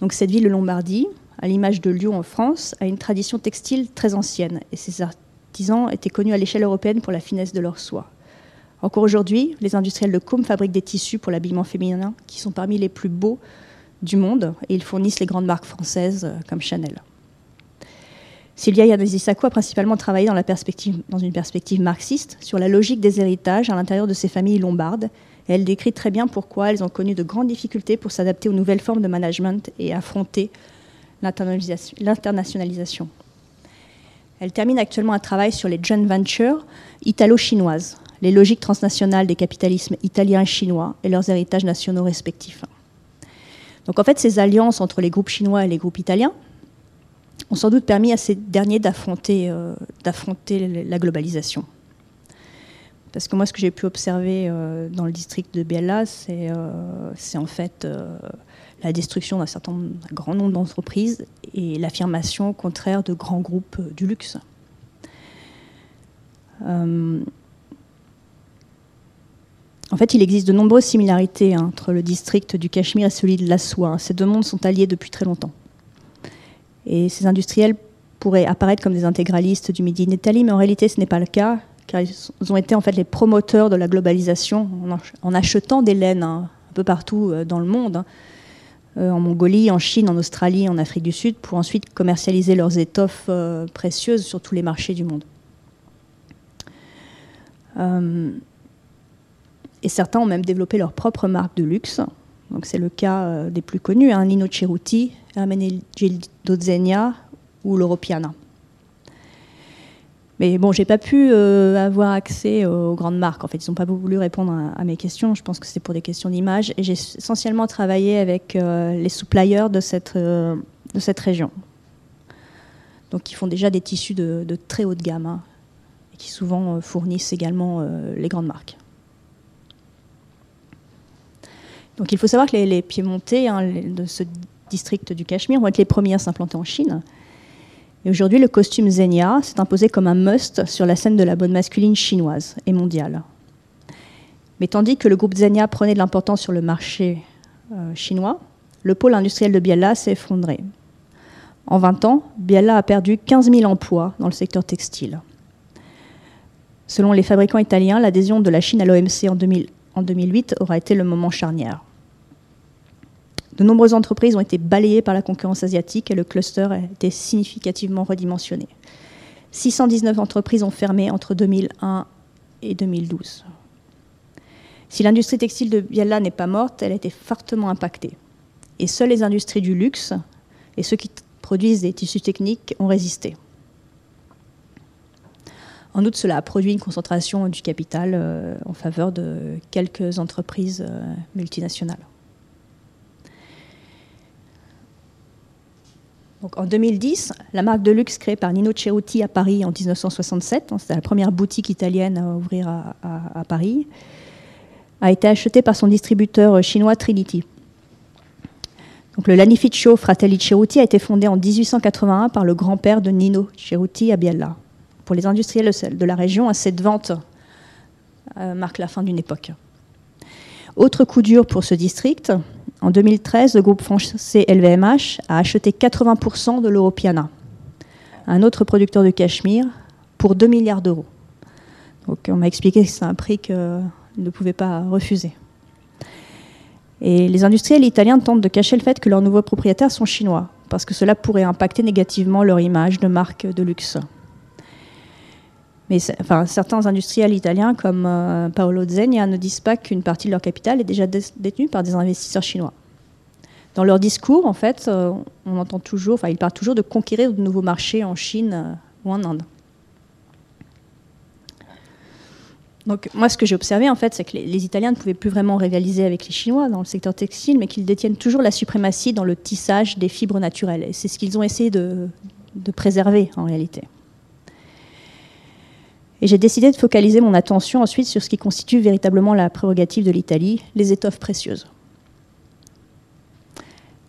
Donc cette ville de Lombardie, à l'image de Lyon en France, a une tradition textile très ancienne et ses artisans étaient connus à l'échelle européenne pour la finesse de leur soie. Encore aujourd'hui, les industriels de Côme fabriquent des tissus pour l'habillement féminin qui sont parmi les plus beaux du monde et ils fournissent les grandes marques françaises euh, comme Chanel. Sylvia Yanezisako a principalement travaillé dans, une perspective marxiste sur la logique des héritages à l'intérieur de ces familles lombardes. Elle décrit très bien pourquoi elles ont connu de grandes difficultés pour s'adapter aux nouvelles formes de management et affronter l'internationalisation. Elle termine actuellement un travail sur les joint ventures italo-chinoises, les logiques transnationales des capitalismes italiens et chinois et leurs héritages nationaux respectifs. Donc en fait, ces alliances entre les groupes chinois et les groupes italiens ont sans doute permis à ces derniers d'affronter euh, la globalisation. Parce que moi, ce que j'ai pu observer euh, dans le district de Biella, c'est euh, en fait la destruction d'un certain grand nombre d'entreprises et l'affirmation au contraire de grands groupes du luxe. En fait, il existe de nombreuses similarités hein, entre le district du Cachemire et celui de la soie. Ces deux mondes sont alliés depuis très longtemps. Et ces industriels pourraient apparaître comme des intégralistes du Midi d'Italie, mais en réalité, ce n'est pas le cas, car ils ont été en fait les promoteurs de la globalisation en achetant des laines hein, un peu partout euh, dans le monde, hein. euh, en Mongolie, en Chine, en Australie, en Afrique du Sud, pour ensuite commercialiser leurs étoffes euh, précieuses sur tous les marchés du monde et certains ont même développé leur propre marque de luxe. Donc c'est le cas des plus connus, hein, Nino Cerruti, Hermenegildo Zegna ou l'Europiana. Mais bon, j'ai pas pu euh, avoir accès aux grandes marques. En fait, ils n'ont pas voulu répondre à, mes questions. Je pense que c'est pour des questions d'image. Et j'ai essentiellement travaillé avec euh, les suppliers de cette, région. Donc, qui font déjà des tissus de, très haut de gamme hein, et qui souvent fournissent également les grandes marques. Donc il faut savoir que les, piémontais hein, ce district du Cachemire vont être les premiers à s'implanter en Chine. Et aujourd'hui, le costume Zenia s'est imposé comme un must sur la scène de la bonne masculine chinoise et mondiale. Mais tandis que le groupe Zenia prenait de l'importance sur le marché euh, chinois, le pôle industriel de Biella s'est effondré. En 20 ans, Biella a perdu 15 000 emplois dans le secteur textile. Selon les fabricants italiens, l'adhésion de la Chine à l'OMC en, en 2008 aura été le moment charnière. De nombreuses entreprises ont été balayées par la concurrence asiatique et le cluster a été significativement redimensionné. 619 entreprises ont fermé entre 2001 et 2012. Si l'industrie textile de Biella n'est pas morte, elle a été fortement impactée. Et seules les industries du luxe et ceux qui produisent des tissus techniques ont résisté. En outre, cela a produit une concentration du capital euh, en faveur de quelques entreprises euh, multinationales. En 2010, la marque de luxe créée par Nino Cerruti à Paris en 1967, c'était la première boutique italienne à ouvrir à, Paris, a été achetée par son distributeur chinois Trinity. Donc, le Lanificio Fratelli Cerruti a été fondé en 1881 par le grand-père de Nino Cerruti à Biella pour les industriels de la région, cette vente euh, marque la fin d'une époque. Autre coup dur pour ce district, en 2013, le groupe français LVMH a acheté 80% de l'Europiana, un autre producteur de cachemire, pour 2 milliards d'euros. Donc on m'a expliqué que c'est un prix qu'on ne pouvait pas refuser. Et les industriels italiens tentent de cacher le fait que leurs nouveaux propriétaires sont chinois, parce que cela pourrait impacter négativement leur image de marque de luxe. Mais certains industriels italiens comme euh, Paolo Zegna ne disent pas qu'une partie de leur capital est déjà détenue par des investisseurs chinois. Dans leur discours, en fait, on entend toujours, enfin, ils parlent toujours de conquérir de nouveaux marchés en Chine ou en Inde. Donc moi, ce que j'ai observé, en fait, c'est que les, Italiens ne pouvaient plus vraiment rivaliser avec les Chinois dans le secteur textile, mais qu'ils détiennent toujours la suprématie dans le tissage des fibres naturelles. C'est ce qu'ils ont essayé de, préserver, en réalité. Et j'ai décidé de focaliser mon attention ensuite sur ce qui constitue véritablement la prérogative de l'Italie, les étoffes précieuses.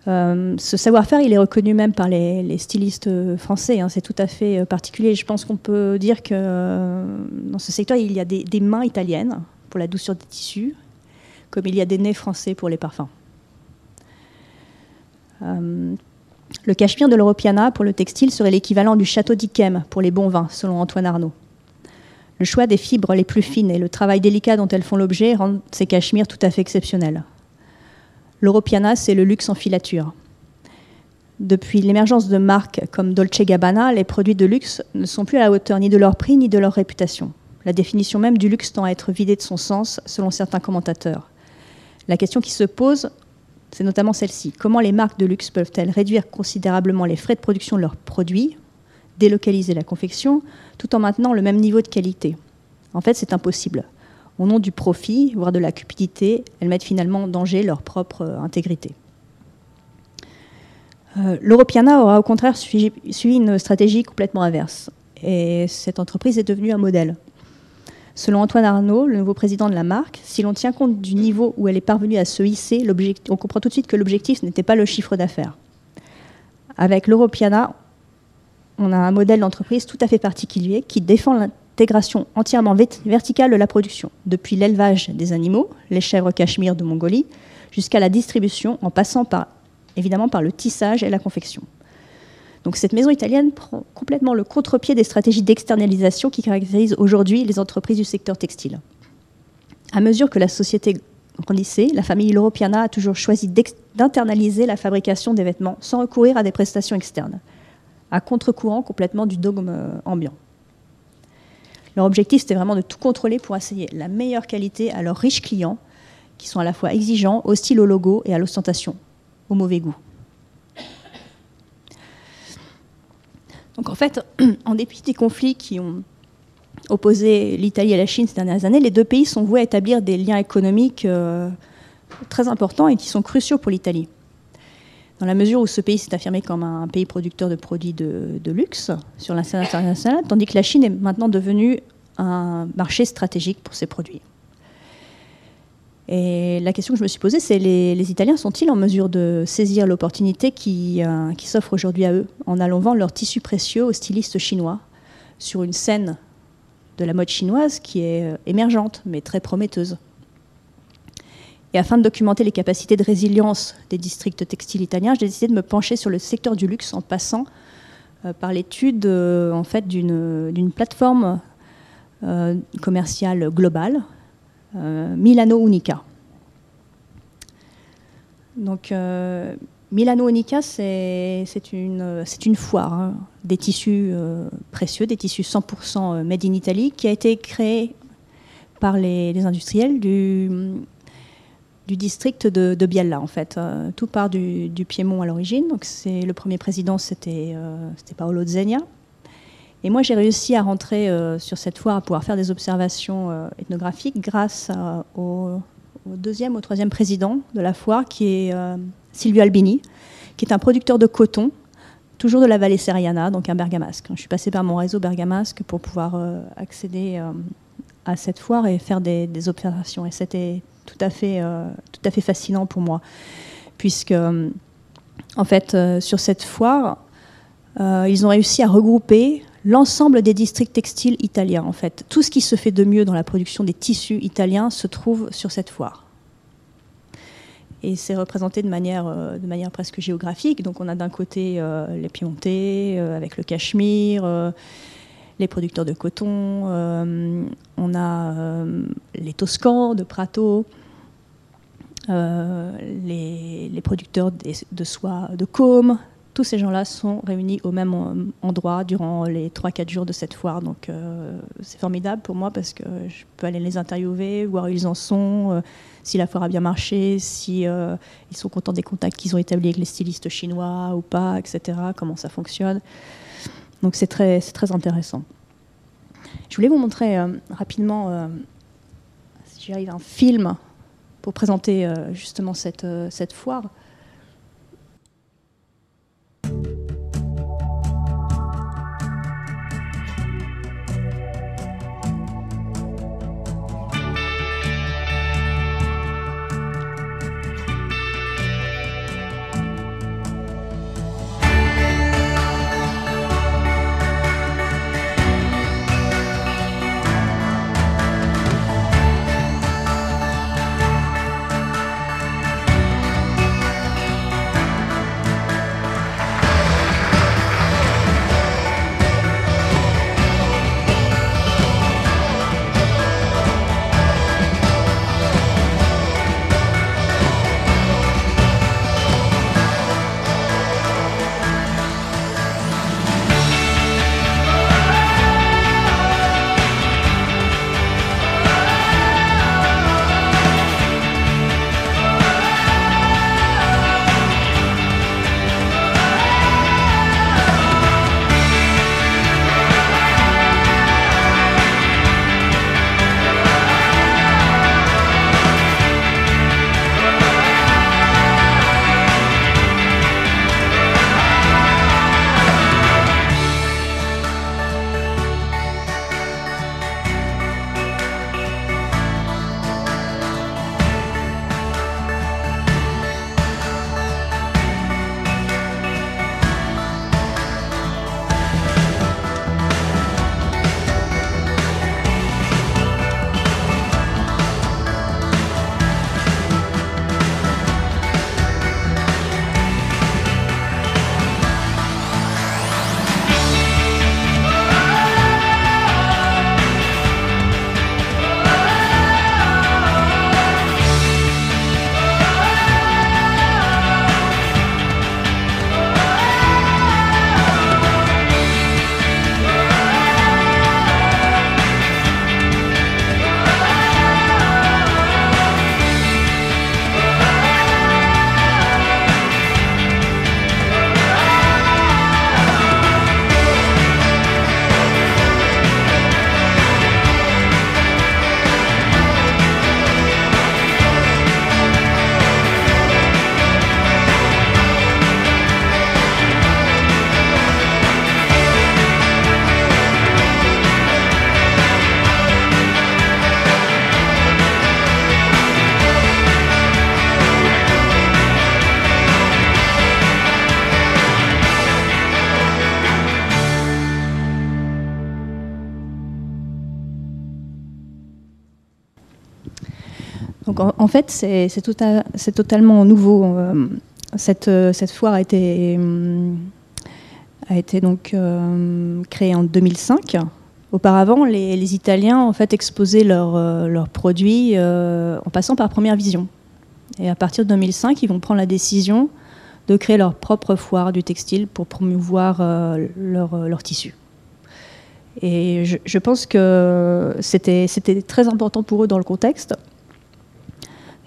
Euh, ce savoir-faire, il est reconnu même par les, stylistes français. Hein. c'est tout à fait euh, particulier. Je pense qu'on peut dire que euh, dans ce secteur, il y a des, mains italiennes pour la douceur des tissus, comme il y a des nez français pour les parfums. le cachemire de l'Europiana pour le textile serait l'équivalent du château d'Yquem pour les bons vins, selon Antoine Arnaud. Le choix des fibres les plus fines et le travail délicat dont elles font l'objet rendent ces cachemires tout à fait exceptionnels. L'Europiana, c'est le luxe en filature. Depuis l'émergence de marques comme Dolce Gabbana, les produits de luxe ne sont plus à la hauteur ni de leur prix ni de leur réputation. La définition même du luxe tend à être vidée de son sens, selon certains commentateurs. La question qui se pose, c'est notamment celle-ci. Comment les marques de luxe peuvent-elles réduire considérablement les frais de production de leurs produits, délocaliser la confection, tout en maintenant le même niveau de qualité En fait, c'est impossible au nom du profit, voire de la cupidité, elles mettent finalement en danger leur propre euh, intégrité. Euh, L'Europiana aura au contraire suivi, une stratégie complètement inverse. Et cette entreprise est devenue un modèle. Selon Antoine Arnaud, le nouveau président de la marque, si l'on tient compte du niveau où elle est parvenue à se hisser, on comprend tout de suite que l'objectif n'était pas le chiffre d'affaires. Avec l'Europiana, on a un modèle d'entreprise tout à fait particulier qui défend intégration entièrement verticale de la production, depuis l'élevage des animaux, les chèvres cachemire de Mongolie, jusqu'à la distribution, en passant par, évidemment par le tissage et la confection. Donc cette maison italienne prend complètement le contre-pied des stratégies d'externalisation qui caractérisent aujourd'hui les entreprises du secteur textile. À mesure que la société grandissait, la famille Loropiana a toujours choisi d'internaliser la fabrication des vêtements sans recourir à des prestations externes, à contre-courant complètement du dogme euh, ambiant. Leur objectif, c'était vraiment de tout contrôler pour essayer la meilleure qualité à leurs riches clients, qui sont à la fois exigeants, hostiles au logo et à l'ostentation, au mauvais goût. Donc en fait, en dépit des conflits qui ont opposé l'Italie et la Chine ces dernières années, les deux pays sont voués à établir des liens économiques euh, très importants et qui sont cruciaux pour l'Italie dans la mesure où ce pays s'est affirmé comme un pays producteur de produits de, luxe sur la scène internationale, tandis que la Chine est maintenant devenue un marché stratégique pour ces produits. Et la question que je me suis posée, c'est les, Italiens sont-ils en mesure de saisir l'opportunité qui, euh, qui s'offre aujourd'hui à eux en allant vendre leurs tissus précieux aux stylistes chinois sur une scène de la mode chinoise qui est euh, émergente mais très prometteuse? Et afin de documenter les capacités de résilience des districts textiles italiens, j'ai décidé de me pencher sur le secteur du luxe en passant euh, par l'étude euh, en fait, d'une plateforme euh, commerciale globale, Milano Unica. Donc, Milano Unica, c'est une, une, foire hein, des tissus précieux, des tissus 100% made in Italy, qui a été créée par les, les industriels du, du district de, Biella, en fait. Euh, tout part du, Piémont à l'origine. Donc, c'est le premier président, c'était euh, Paolo Zegna. Et moi, j'ai réussi à rentrer euh, sur cette foire, à pouvoir faire des observations ethnographiques grâce au, au, deuxième ou troisième président de la foire, qui est Silvio Albini, qui est un producteur de coton, toujours de la vallée Seriana, donc un bergamasque. Je suis passée par mon réseau bergamasque pour pouvoir accéder à cette foire et faire des, des observations. Et c'était tout à fait, euh, tout à fait fascinant pour moi, puisque euh, en fait, euh, sur cette foire, ils ont réussi à regrouper l'ensemble des districts textiles italiens. En fait, tout ce qui se fait de mieux dans la production des tissus italiens se trouve sur cette foire. Et c'est représenté de manière, de manière presque géographique. Donc, on a d'un côté les Piémontais avec le Cachemire les producteurs de coton, euh, on a euh, les Toscans de Prato, euh, les, producteurs de, soie de Côme, tous ces gens-là sont réunis au même endroit durant les 3-4 jours de cette foire. Donc c'est formidable pour moi parce que je peux aller les interviewer, voir où ils en sont, si la foire a bien marché, si ils sont contents des contacts qu'ils ont établis avec les stylistes chinois ou pas, etc., comment ça fonctionne. Donc c'est très, intéressant. Je voulais vous montrer rapidement, si j'arrive, un film pour présenter justement cette, cette foire. En, fait, c'est tota-, totalement nouveau. Euh, euh, cette, foire a été, euh, donc créée en 2005. Auparavant, les, Italiens en fait exposaient leurs produits en passant par Première Vision. Et à partir de 2005, ils vont prendre la décision de créer leur propre foire du textile pour promouvoir leur, leur tissu. Et je pense que c'était très important pour eux dans le contexte,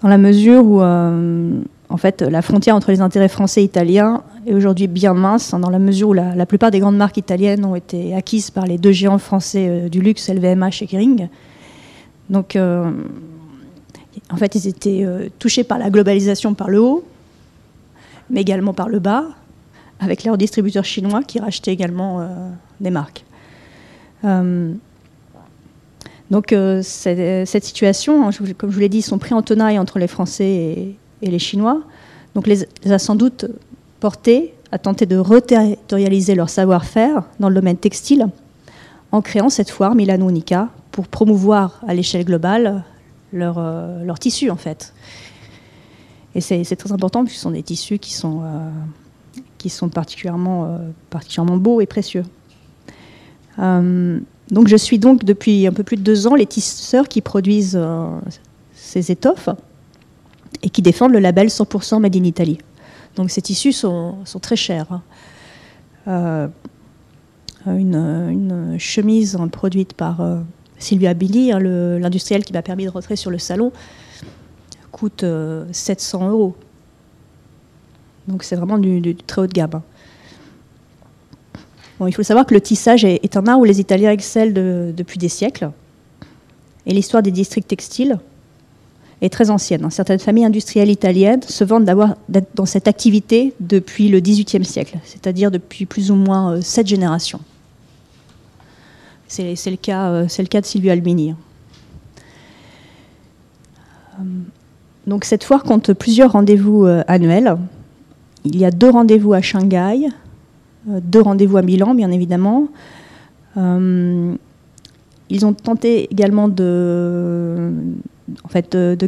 dans la mesure où euh, en fait, la frontière entre les intérêts français et italiens est aujourd'hui bien mince, hein, dans la mesure où la, plupart des grandes marques italiennes ont été acquises par les deux géants français euh, du luxe, LVMH et Kering. Donc, euh, en fait, ils étaient touchés par la globalisation par le haut, mais également par le bas, avec leurs distributeurs chinois qui rachetaient également des marques. Donc euh, cette situation, hein, comme je vous l'ai dit, sont pris en tenaille entre les Français et, les Chinois. Donc les, a sans doute portés à tenter de reterritorialiser leur savoir-faire dans le domaine textile en créant cette foire Milano Unica pour promouvoir à l'échelle globale leur, euh, leur, tissu en fait. Et c'est très important puisque ce sont des tissus qui sont, euh, qui sont particulièrement, particulièrement beaux et précieux. Donc je suis donc depuis un peu plus de deux ans les tisseurs qui produisent euh, ces étoffes et qui défendent le label 100% Made in Italy. Donc ces tissus sont, très chers. Hein. une, chemise produite par Sylvia Billy, hein, l'industriel qui m'a permis de rentrer sur le salon, coûte 700 euros. Donc c'est vraiment du, très haut de gamme. Hein. Il faut savoir que le tissage est, un art où les Italiens excellent depuis des siècles. Et l'histoire des districts textiles est très ancienne. Hein. Certaines familles industrielles italiennes se vantent d'être dans cette activité depuis le XVIIIe siècle, c'est-à-dire depuis plus ou moins euh, sept générations. C'est le, cas, euh, le cas de Silvio Albini. Hein. Euh, donc cette foire compte plusieurs rendez-vous annuels. Il y a deux rendez-vous à Shanghai, deux rendez-vous à Milan, bien évidemment. Euh, ils ont tenté également de,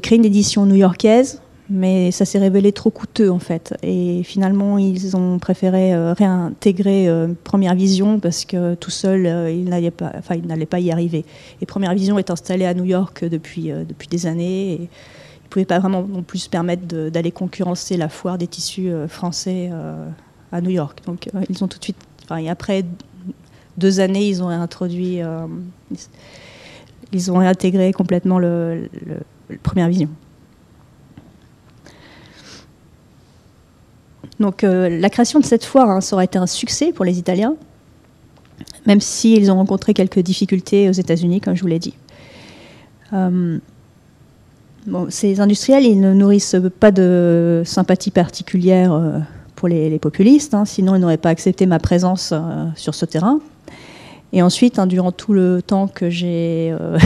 créer une édition new-yorkaise, mais ça s'est révélé trop coûteux en fait. Et finalement, ils ont préféré euh, réintégrer Première Vision parce que tout seul, ils n'allaient pas, enfin, pas y arriver. Et Première Vision est installée à New York depuis, des années. Et ils pouvaient pas vraiment non plus se permettre d'aller concurrencer la foire des tissus français à New York. Donc euh, ils ont tout de suite, enfin, après deux années, ils ont introduit, euh, ils ont réintégré complètement le, Première Vision. Donc euh, la création de cette foire, hein, ça aurait été un succès pour les Italiens, même s'ils ont rencontré quelques difficultés aux États-Unis, comme je vous l'ai dit. ces industriels, ils ne nourrissent pas de sympathie particulière pour les, populistes, hein, sinon ils n'auraient pas accepté ma présence euh, sur ce terrain. Et ensuite, hein, durant tout le temps que j'ai euh,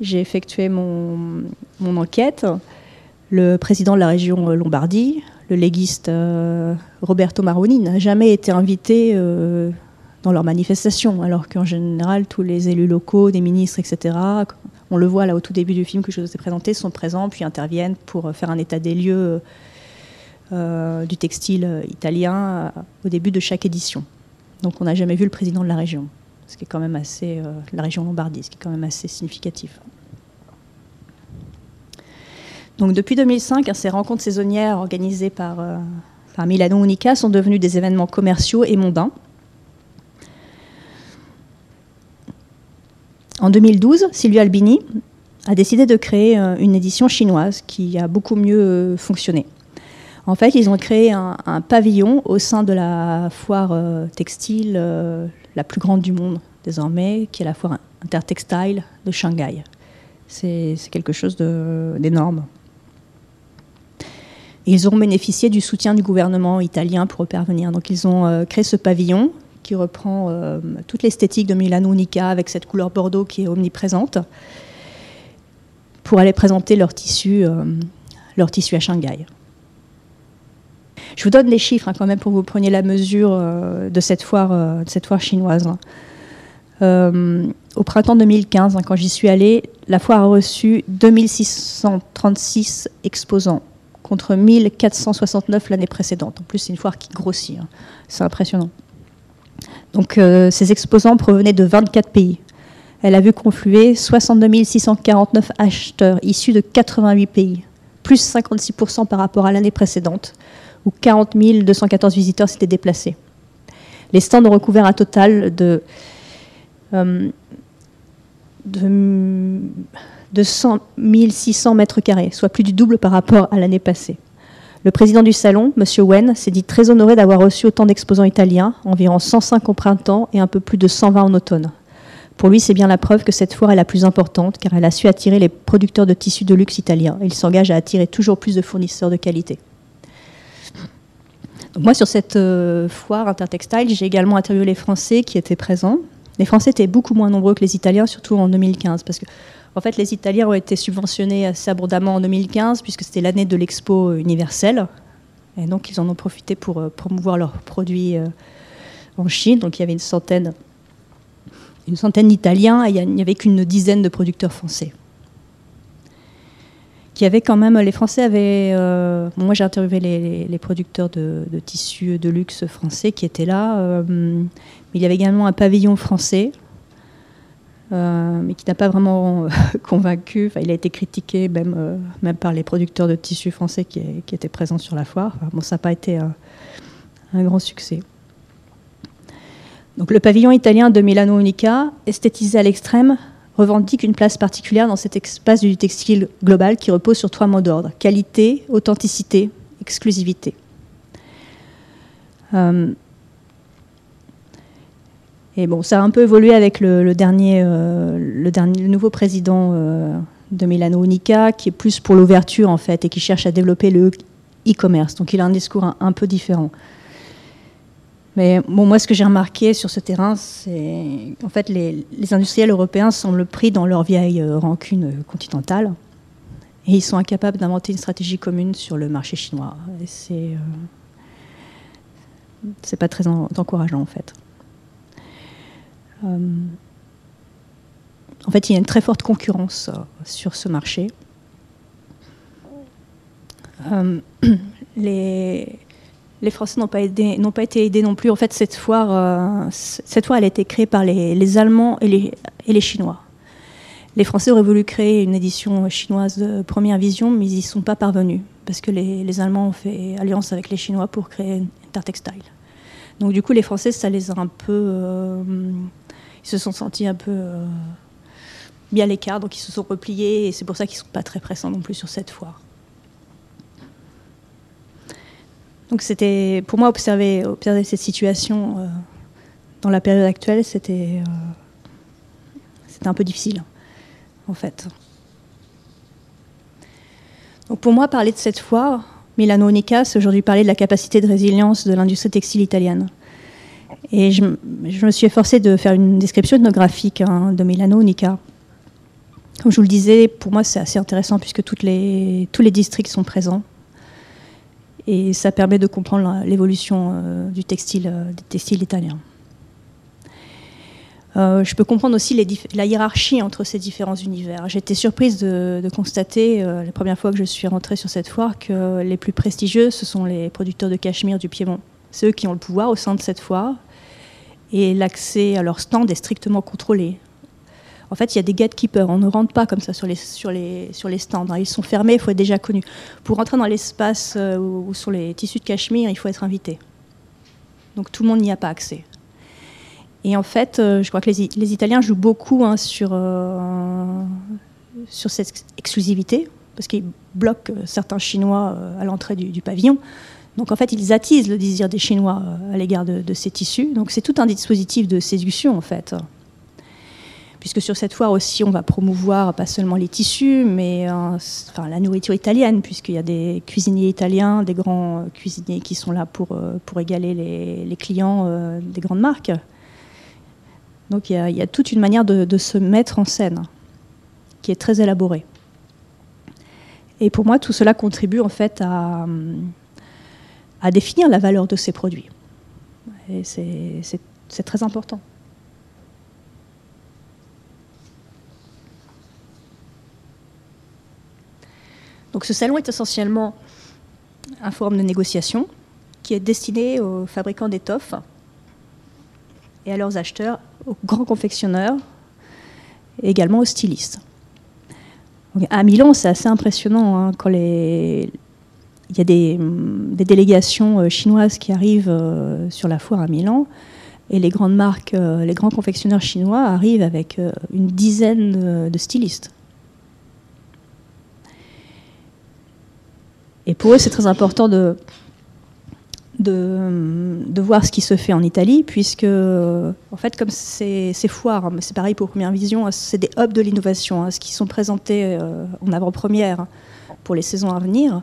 effectué mon, enquête, le président de la région Lombardie, le légiste euh, Roberto Maroni, n'a jamais été invité dans leurs manifestations, alors qu'en général, tous les élus locaux, des ministres, etc., on le voit là au tout début du film que je vous ai présenté, sont présents puis interviennent pour faire un état des lieux euh, du textile italien euh, au début de chaque édition. Donc on n'a jamais vu le président de la région, ce qui est quand même assez, euh, la région Lombardie, ce qui est quand même assez significatif. Donc depuis 2005, hein, ces rencontres saisonnières organisées par, par Milano Unica sont devenues des événements commerciaux et mondains. En 2012, Silvio Albini a décidé de créer une édition chinoise qui a beaucoup mieux fonctionné. En fait, ils ont créé un, pavillon au sein de la foire euh, textile euh, la plus grande du monde désormais, qui est la foire intertextile de Shanghai. C'est quelque chose d'énorme. Ils ont bénéficié du soutien du gouvernement italien pour parvenir. Donc ils ont euh, créé ce pavillon qui reprend toute l'esthétique de Milano Unica avec cette couleur bordeaux qui est omniprésente pour aller présenter leur tissu, leur tissu à Shanghai. Je vous donne les chiffres hein, quand même pour que vous preniez la mesure euh, de, cette foire, euh, chinoise. Hein. Euh, au printemps 2015, hein, quand j'y suis allée, la foire a reçu 2636 exposants contre 1469 l'année précédente. En plus, c'est une foire qui grossit. C'est impressionnant. Donc, ces exposants provenaient de 24 pays. Elle a vu confluer 62 649 acheteurs issus de 88 pays, plus 56% par rapport à l'année précédente où 40 214 visiteurs s'étaient déplacés. Les stands ont recouvert un total de, euh, de, 100 600 mètres carrés, soit plus du double par rapport à l'année passée. Le président du salon, M. Wen, s'est dit très honoré d'avoir reçu autant d'exposants italiens, environ 105 au printemps et un peu plus de 120 en automne. Pour lui, c'est bien la preuve que cette foire est la plus importante, car elle a su attirer les producteurs de tissus de luxe italiens. Il s'engage à attirer toujours plus de fournisseurs de qualité moi, sur cette euh, foire intertextile, j'ai également interviewé les Français qui étaient présents. Les Français étaient beaucoup moins nombreux que les Italiens, surtout en 2015, parce que en fait, les Italiens ont été subventionnés assez abondamment en 2015, puisque c'était l'année de l'expo universelle. Et donc, ils en ont profité pour euh, promouvoir leurs produits euh, en Chine. Donc, il y avait une centaine, une centaine d'Italiens et il n'y avait qu'une dizaine de producteurs français qui avait quand même, les Français avaient, euh, moi j'ai interviewé les, producteurs de, tissus de luxe français qui étaient là, euh, il y avait également un pavillon français, mais qui n'a pas vraiment convaincu. il a été critiqué même, même par les producteurs de tissus français qui, étaient présents sur la foire. bon, ça n'a pas été un grand succès. Donc, le pavillon italien de Milano Unica, esthétisé à l'extrême, revendique une place particulière dans cet espace du textile global qui repose sur trois mots d'ordre qualité, authenticité, exclusivité. Euh, et bon, ça a un peu évolué avec le, dernier, euh, le, dernier, nouveau président euh, de Milano Unica, qui est plus pour l'ouverture en fait et qui cherche à développer le e-commerce. Donc il a un discours un peu différent. Mais bon, moi, ce que j'ai remarqué sur ce terrain, c'est en fait les, industriels européens semblent pris dans leur vieille euh, rancune continentale et ils sont incapables d'inventer une stratégie commune sur le marché chinois. C'est euh, c'est pas très encourageant en fait. Euh, en fait, il y a une très forte concurrence sur ce marché. les les Français n'ont pas, été aidés non plus. En fait, cette foire, euh, cette foire elle a été créée par les, Allemands et les, et les, Chinois. Les Français auraient voulu créer une édition chinoise de Première Vision, mais ils n'y sont pas parvenus, parce que les, Allemands ont fait alliance avec les Chinois pour créer Intertextile. Donc du coup, les Français, ça les a un peu... Euh, ils se sont sentis un peu euh, bien à l'écart, donc ils se sont repliés, et c'est pour ça qu'ils ne sont pas très pressants non plus sur cette foire. Donc c'était, pour moi, observer, cette situation euh, dans la période actuelle, c'était, euh, c'était un peu difficile, en fait. Donc pour moi, parler de cette foire, Milano Unica, c'est aujourd'hui parler de la capacité de résilience de l'industrie textile italienne. Et je, me suis efforcée de faire une description ethnographique hein, de Milano Unica. Comme je vous le disais, pour moi, c'est assez intéressant puisque les, tous les districts sont présents et ça permet de comprendre l'évolution euh, du textile, euh, des. Euh, je peux comprendre aussi la hiérarchie entre ces différents univers. Été surprise de, constater, la première fois que je suis rentrée sur cette foire, que les plus prestigieux, ce sont les producteurs de cachemire du Piémont. C'est eux qui ont le pouvoir au sein de cette foire. Et l'accès à leur stand est strictement contrôlé. En fait, il y a des gatekeepers. On ne rentre pas comme ça sur les, stands. Hein. Ils sont fermés, il faut être déjà connu. Pour rentrer dans l'espace euh, ou sur les tissus de cachemire, il faut être invité. Donc tout le monde n'y a pas accès. Et en fait, euh, je crois que les, Italiens jouent beaucoup hein, sur, euh, sur cette exclusivité, parce qu'ils bloquent certains Chinois à l'entrée du, pavillon. Donc en fait, ils attisent le désir des Chinois à l'égard de, ces tissus. Donc c'est tout un dispositif de séduction, en fait puisque sur cette foire aussi, on va promouvoir pas seulement les tissus, mais euh, enfin, la nourriture italienne, puisqu'il y a des cuisiniers italiens, des grands cuisiniers qui sont là pour, euh, égaler les, clients euh, des grandes marques. Donc il y, a, toute une manière de, se mettre en scène qui est très élaborée. Et pour moi, tout cela contribue en fait à, à définir la valeur de ces produits. Et c'est très important. Donc ce salon est essentiellement un forum de négociation qui est destiné aux fabricants d'étoffes et à leurs acheteurs, aux grands confectionneurs et également aux stylistes. à Milan, c'est assez impressionnant hein, quand il y a des, délégations euh, chinoises qui arrivent euh, sur la foire à Milan et les grandes marques, euh, les grands confectionneurs chinois arrivent avec une dizaine de stylistes. Et pour eux, c'est très important de, de, voir ce qui se fait en Italie, puisque, en fait, comme c'est foires, hein, c'est pareil pour Première Vision, hein, c'est des hubs de l'innovation, hein, ce qui sont présentés euh, en avant-première pour les saisons à venir.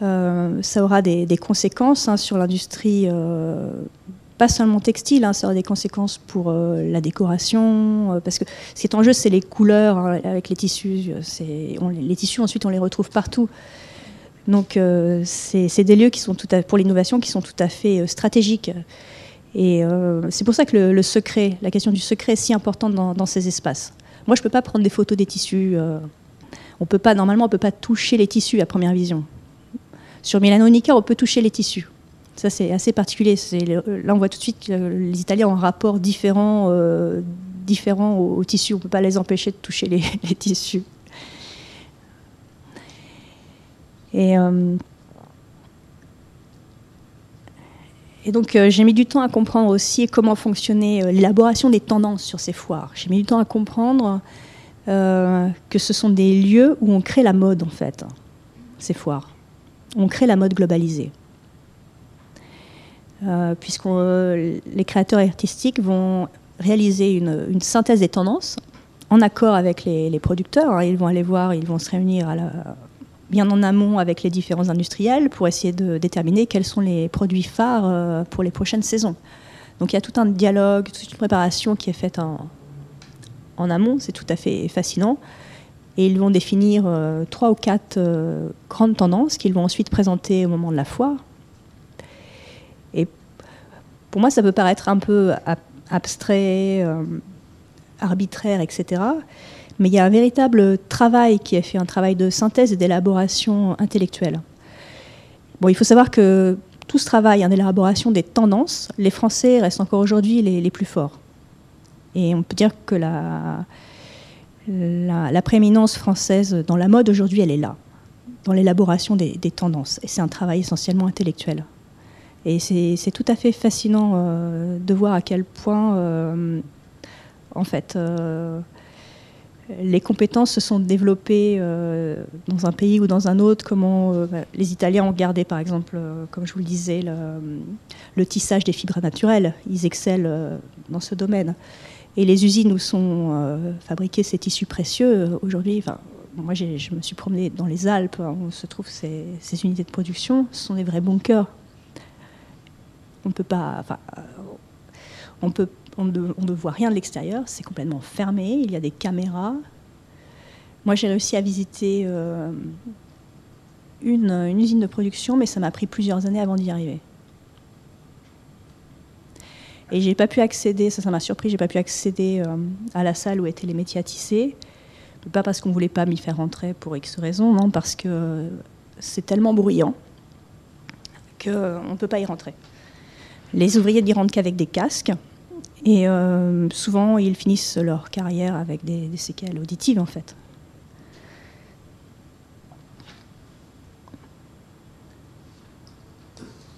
Euh, ça aura des, conséquences sur l'industrie, euh, pas seulement textile, ça aura des conséquences pour la décoration, parce que ce qui est en jeu, c'est les couleurs avec les tissus. les tissus, ensuite, on les retrouve partout. Donc euh, c'est des lieux qui sont pour l'innovation qui sont tout à fait euh, stratégiques. Et euh, c'est pour ça que le, secret, la question du secret est si importante dans, ces espaces. Moi, je ne peux pas prendre des photos des tissus. on peut pas, normalement, on ne peut pas toucher les tissus à première vision. Sur Milano Nica, on peut toucher les tissus. Ça, c'est assez particulier. Là, on voit tout de suite que les Italiens ont un rapport différent aux, tissus. On ne peut pas les empêcher de toucher les, tissus. Et, euh, et donc j'ai mis du temps à comprendre aussi comment fonctionnait l'élaboration des tendances sur ces foires. J'ai mis du temps à comprendre que ce sont des lieux où on crée la mode en fait, ces foires. On crée la mode globalisée. Euh, puisque euh, les créateurs artistiques vont réaliser une, synthèse des tendances en accord avec les, producteurs. Hein. Ils vont aller voir, ils vont se réunir bien en amont avec les différents industriels pour essayer de déterminer quels sont les produits phares euh, pour les prochaines saisons. Donc il y a tout un dialogue, toute une préparation qui est faite en, amont, c'est tout à fait fascinant. Et ils vont définir trois ou quatre grandes tendances qu'ils vont ensuite présenter au moment de la foire pour moi, ça peut paraître un peu abstrait, euh, arbitraire, etc. Mais il y a un véritable travail qui est fait, un travail de synthèse et d'élaboration intellectuelle. Bon, il faut savoir que tout ce travail en élaboration des tendances, les Français restent encore aujourd'hui les, plus forts. Et on peut dire que la, la, prééminence française dans la mode aujourd'hui, elle est là, dans l'élaboration des tendances. Et c'est un travail essentiellement intellectuel. Et c'est tout à fait fascinant euh, de voir à quel point, euh, en fait, euh, les compétences se sont développées dans un pays ou dans un autre. Comment bah, les Italiens ont gardé, par exemple, comme je vous le disais, le, tissage des fibres naturelles. Ils excellent dans ce domaine. Et les usines où sont fabriqués ces tissus précieux, aujourd'hui, moi je me suis promenée dans les Alpes, hein, où se trouvent ces, unités de production, ce sont des vrais bunkers on ne peut pas. Enfin, euh, on, ne, voit rien de l'extérieur, c'est complètement fermé, il y a des caméras. Moi, j'ai réussi à visiter euh, une, usine de production, mais ça m'a pris plusieurs années avant d'y arriver. Et j'ai pas pu accéder, ça, m'a surpris, j'ai pas pu accéder euh, à la salle où étaient les métiers à tisser. Pas parce qu'on voulait pas m'y faire rentrer pour X raisons, non, parce que c'est tellement bruyant qu'on ne peut pas y rentrer. Les ouvriers n'y rentrent qu'avec des casques. Et euh, souvent, ils finissent leur carrière avec des, séquelles auditives, en fait.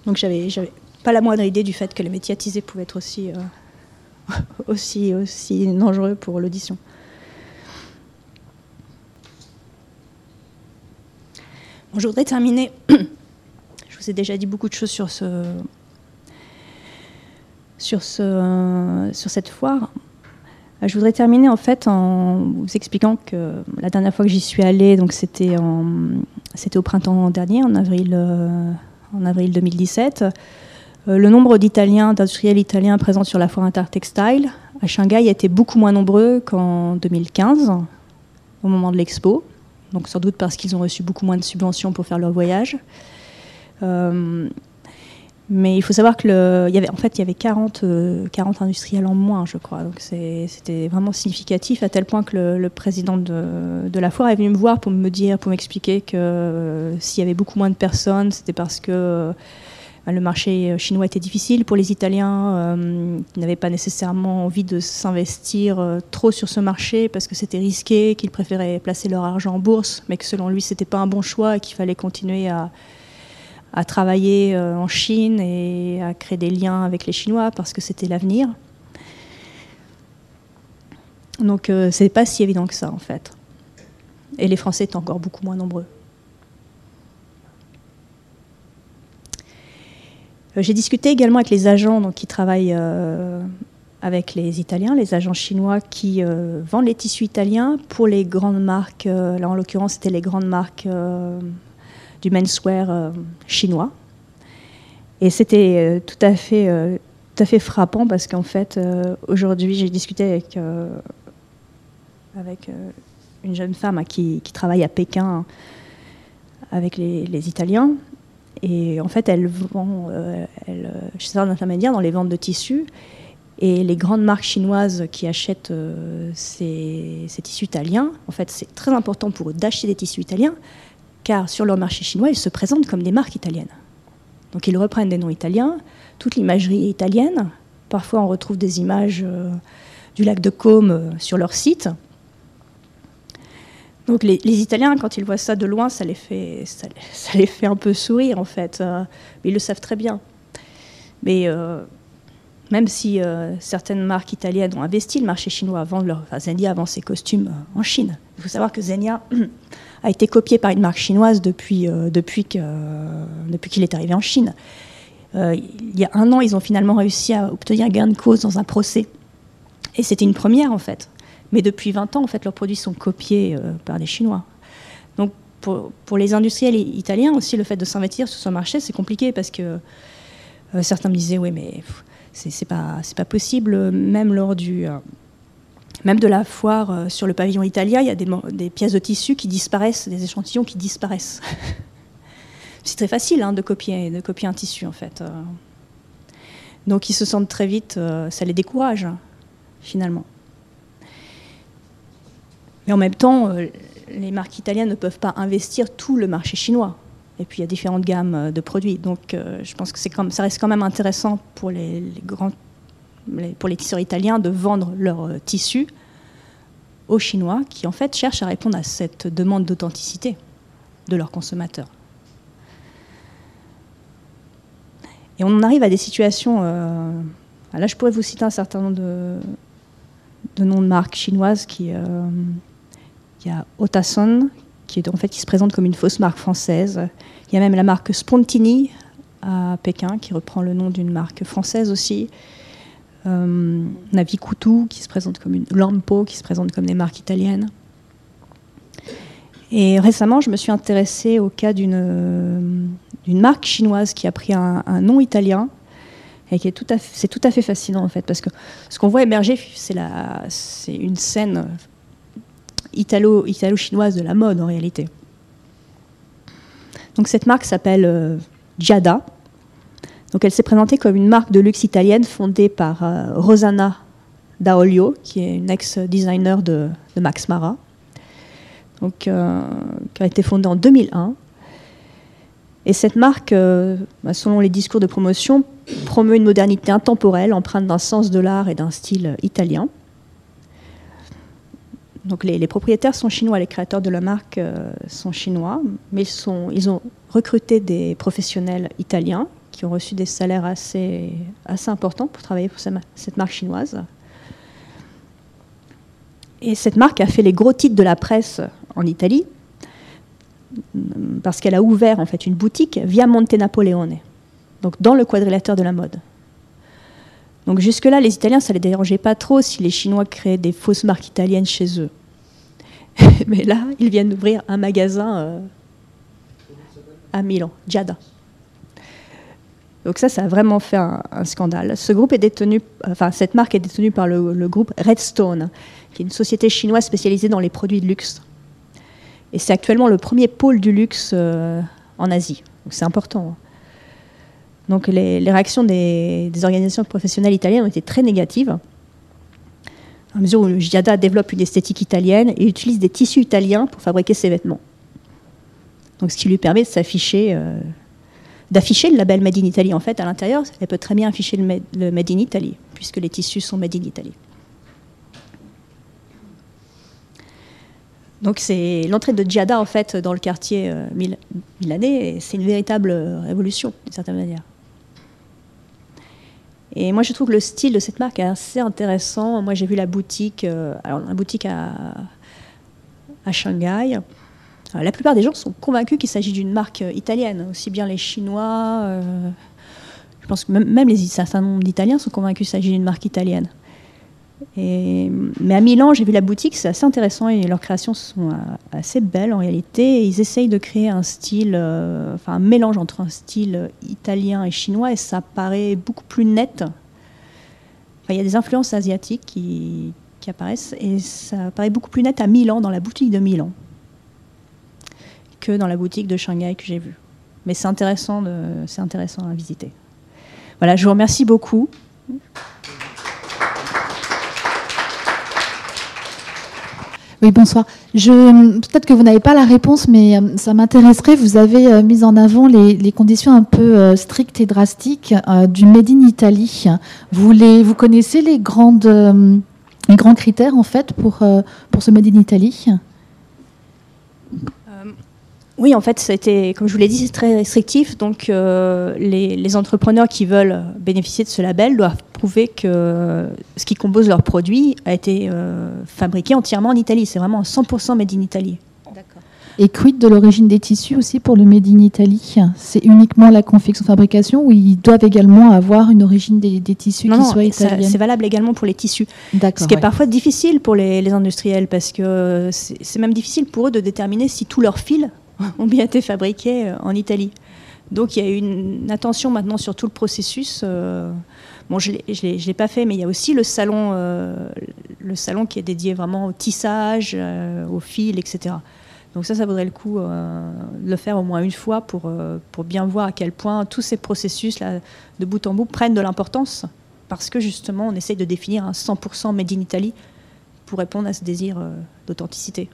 Donc, j'avais, pas la moindre idée du fait que les métiers attisés pouvaient être aussi, euh, aussi, aussi dangereux pour l'audition. Bon, je voudrais terminer. je vous ai déjà dit beaucoup de choses sur ce, sur, ce, sur cette foire. Euh, je voudrais terminer en fait en vous expliquant que la dernière fois que j'y suis allée, donc c'était au printemps dernier, en avril, euh, en avril 2017. Euh, le nombre d'Italiens, d'industriels italiens présents sur la foire intertextile à Shanghai était beaucoup moins nombreux qu'en 2015, au moment de l'expo. Donc sans doute parce qu'ils ont reçu beaucoup moins de subventions pour faire leur voyage. Mais il faut savoir que le, il y avait, en fait, il y avait 40, 40 euh, industriels en moins, je crois. Donc c'était vraiment significatif à tel point que le, président de, de, la foire est venu me voir pour me dire, pour m'expliquer que euh, s'il y avait beaucoup moins de personnes, c'était parce que euh, le marché chinois était difficile pour les Italiens, qui n'avaient pas nécessairement envie de s'investir trop sur ce marché parce que c'était risqué, qu'ils préféraient placer leur argent en bourse, mais que selon lui, c'était pas un bon choix et qu'il fallait continuer à à travailler euh, en Chine et à créer des liens avec les Chinois parce que c'était l'avenir. Donc euh, c'est pas si évident que ça en fait. Et les Français étaient encore beaucoup moins nombreux. Euh, j'ai discuté également avec les agents donc, qui travaillent avec les Italiens, les agents chinois qui vendent les tissus italiens pour les grandes marques. là, en l'occurrence, c'était les grandes marques du menswear euh, chinois. Et c'était euh, tout à fait euh, tout à fait frappant parce qu'en fait, aujourd'hui, j'ai discuté avec, avec une jeune femme qui, qui, travaille à Pékin avec les, les, Italiens. Et en fait, elle vend elle, chez un intermédiaire dans les ventes de tissus. Et les grandes marques chinoises qui achètent ces, ces, tissus italiens, en fait, c'est très important pour eux d'acheter des tissus italiens car sur leur marché chinois, ils se présentent comme des marques italiennes. Donc ils reprennent des noms italiens, toute l'imagerie est italienne. Parfois, on retrouve des images euh, du lac de Côme sur leur site. Donc les, Italiens, quand ils voient ça de loin, ça les fait, un peu sourire en fait. mais ils le savent très bien. Mais même si certaines marques italiennes ont investi le marché chinois avant leur, enfin, Zenia vend ses costumes en Chine. Il faut savoir que Zenia a été copié par une marque chinoise depuis, depuis qu'il depuis est arrivé en Chine. Euh, il y a un an, ils ont finalement réussi à obtenir gain de cause dans un procès. Et c'était une première, en fait. Mais depuis 20 ans, en fait, leurs produits sont copiés euh, par des Chinois. Donc, pour, les industriels italiens aussi, le fait de s'investir sur ce marché, c'est compliqué parce que euh, certains me disaient, oui, mais c'est pas, pas possible, même lors du... même de la foire sur le pavillon italien, il y a des, pièces de tissu qui disparaissent, des échantillons qui disparaissent. c'est très facile hein, de, copier, de copier un tissu en fait. Euh. Donc ils se sentent très vite, euh, ça les décourage finalement. Mais en même temps, euh, les marques italiennes ne peuvent pas investir tout le marché chinois. Et puis il y a différentes gammes de produits. Donc je pense que ça reste quand même intéressant pour les, grands, pour les tisseurs italiens de vendre leurs tissus aux Chinois qui en fait cherchent à répondre à cette demande d'authenticité de leurs consommateurs. Et on en arrive à des situations. Euh, là, je pourrais vous citer un certain nombre de, noms de marques chinoises. Qui, euh, il y a Otason, qui, en fait, qui se présente comme une fausse marque française. Il y a même la marque Spontini à Pékin, qui reprend le nom d'une marque française aussi. Euh, Navi Kutu, qui se présente comme une Lampo, qui se présente comme des marques italiennes. Et récemment, je me suis intéressée au cas d'une marque chinoise qui a pris un, nom italien et qui est tout à c'est tout à fait fascinant en fait parce que ce qu'on voit émerger, c'est la, c'est une scène italo italo chinoise de la mode en réalité. Donc cette marque s'appelle euh, Giada. Elle s'est présentée comme une marque de luxe italienne fondée par euh, Rosanna Daolio, qui est une ex-designer de, de Max Mara donc, euh, qui a été fondée en 2001. Et cette marque, euh, bah, selon les discours de promotion, promeut une modernité intemporelle, empreinte d'un sens de l'art et d'un style italien. Donc les, propriétaires sont chinois, les créateurs de la marque sont chinois, mais ils, ont recruté des professionnels italiens qui ont reçu des salaires assez, assez importants pour travailler pour cette marque chinoise. Et cette marque a fait les gros titres de la presse en Italie, parce qu'elle a ouvert en fait une boutique via Monte Napoleone, donc dans le quadrilatère de la mode. Donc jusque-là, les Italiens, ça les dérangeait pas trop si les Chinois créaient des fausses marques italiennes chez eux. Mais là, ils viennent d'ouvrir un magasin euh, à Milan, Giada. Donc ça, ça a vraiment fait un, scandale. Cette marque est détenue par le, le, groupe Redstone, qui est une société chinoise spécialisée dans les produits de luxe. Et c'est actuellement le premier pôle du luxe euh, en Asie. Donc c'est important. Hein. Donc les, réactions des, organisations professionnelles italiennes ont été très négatives. À mesure où Giada développe une esthétique italienne et utilise des tissus italiens pour fabriquer ses vêtements. Donc ce qui lui permet de s'afficher, euh, d'afficher le label Made in Italy. En fait, à l'intérieur, elle peut très bien afficher le Made in Italy, puisque les tissus sont Made in Italy. Donc c'est l'entrée de Giada en fait dans le quartier euh, c'est une véritable euh, révolution d'une certaine manière. Et moi je trouve le style de cette marque assez intéressant. Moi j'ai vu la boutique, euh, à Shanghai. La plupart des gens sont convaincus qu'il s'agit d'une marque italienne, aussi bien les Chinois. je pense que même, les certains nombre d'Italiens sont convaincus qu'il s'agit d'une marque italienne mais à Milan, j'ai vu la boutique, c'est assez intéressant et leurs créations sont euh, assez belles en réalité. ils essayent de créer un style, euh, enfin un mélange entre un style italien et chinois et ça paraît beaucoup plus net. il y a des influences asiatiques qui, apparaissent et ça paraît beaucoup plus net à Milan, dans la boutique de Milan, dans la boutique de Shanghai que j'ai vue. Mais c'est intéressant, c'est intéressant à visiter. Voilà, je vous remercie beaucoup. Oui, bonsoir. Peut-être que vous n'avez pas la réponse, mais euh, ça m'intéresserait. Vous avez euh, mis en avant les, conditions un peu euh, strictes et drastiques du Made in Italy. Vous, les, vous connaissez les grandes les grands critères en fait pour, pour ce Made in Italy? Oui, en fait, été, comme je vous l'ai dit, c'est très restrictif. Donc, euh, les, entrepreneurs qui veulent bénéficier de ce label doivent prouver que ce qui compose leur produit a été euh, fabriqué entièrement en Italie. C'est vraiment 100% made in Italy. Et quid de l'origine des tissus aussi pour le Made in Italy? C'est uniquement la confection fabrication ou ils doivent également avoir une origine des, tissus qui soient italiens C'est valable également pour les tissus. Ce qui est parfois difficile pour les, les industriels parce que c'est même difficile pour eux de déterminer si tous leurs fils ont bien été fabriqués euh, en Italie. Donc il y a une attention maintenant sur tout le processus. Euh, bon, je ne l'ai pas fait, mais il y a aussi le salon, euh, le salon qui est dédié vraiment au tissage, au fil, etc. Donc ça, ça vaudrait le coup de le faire au moins une fois pour, pour bien voir à quel point tous ces processus là, de bout en bout prennent de l'importance, parce que justement, on essaye de définir un 100% made in Italy pour répondre à ce désir d'authenticité.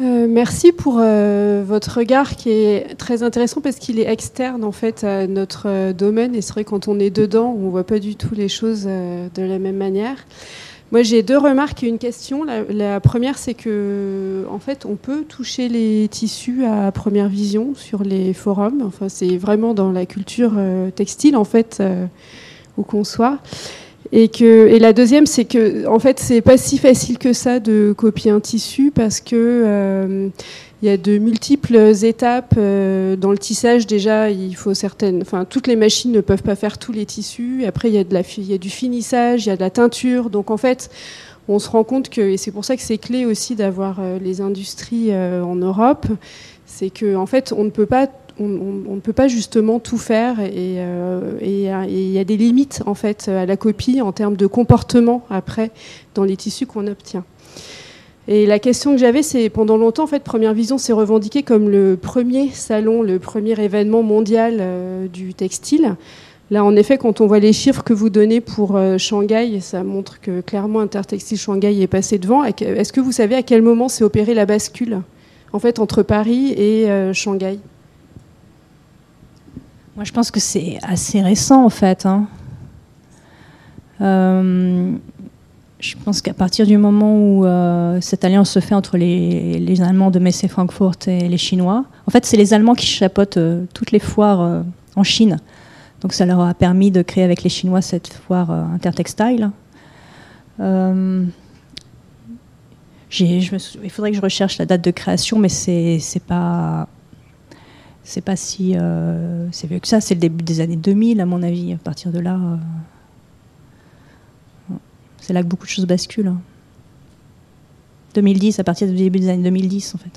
Euh, merci pour euh, votre regard qui est très intéressant parce qu'il est externe en fait à notre euh, domaine et c'est vrai quand on est dedans on voit pas du tout les choses de la même manière. Moi j'ai deux remarques et une question. La, première c'est que en fait on peut toucher les tissus à première vision sur les forums. Enfin c'est vraiment dans la culture textile en fait où qu'on soit. Et, que, et la deuxième, c'est que en fait, c'est pas si facile que ça de copier un tissu parce que euh, y a de multiples étapes euh, dans le tissage. Déjà, il faut certaines, enfin, toutes les machines ne peuvent pas faire tous les tissus. Après, il y a de la, il y a du finissage, il y a de la teinture. Donc, en fait, on se rend compte que, et c'est pour ça que c'est clé aussi d'avoir euh, les industries en Europe, c'est que en fait, on ne peut pas on, ne peut pas justement tout faire euh, et il y a des limites en fait à la copie en termes de comportement après dans les tissus qu'on obtient. Et la question que j'avais, c'est pendant longtemps, en fait, Première Vision s'est revendiqué comme le premier salon, le premier événement mondial euh, du textile. Là, en effet, quand on voit les chiffres que vous donnez pour euh, Shanghai, ça montre que clairement Intertextile Shanghai est passé devant. Est-ce que vous savez à quel moment s'est opérée la bascule, en fait, entre Paris et Shanghai? Moi, je pense que c'est assez récent, en fait. Hein. Euh, je pense qu'à partir du moment où euh, cette alliance se fait entre les, Allemands de Metz et les Chinois, en fait, c'est les Allemands qui chapeautent euh, toutes les foires en Chine. Donc, ça leur a permis de créer avec les Chinois cette foire intertextile. il faudrait que je recherche la date de création, mais c'est pas c'est pas si euh, c'est vieux que ça, c'est le début des années 2000 à mon avis. À partir de là, euh, c'est là que beaucoup de choses basculent. 2010, à partir du début des années 2010 en fait.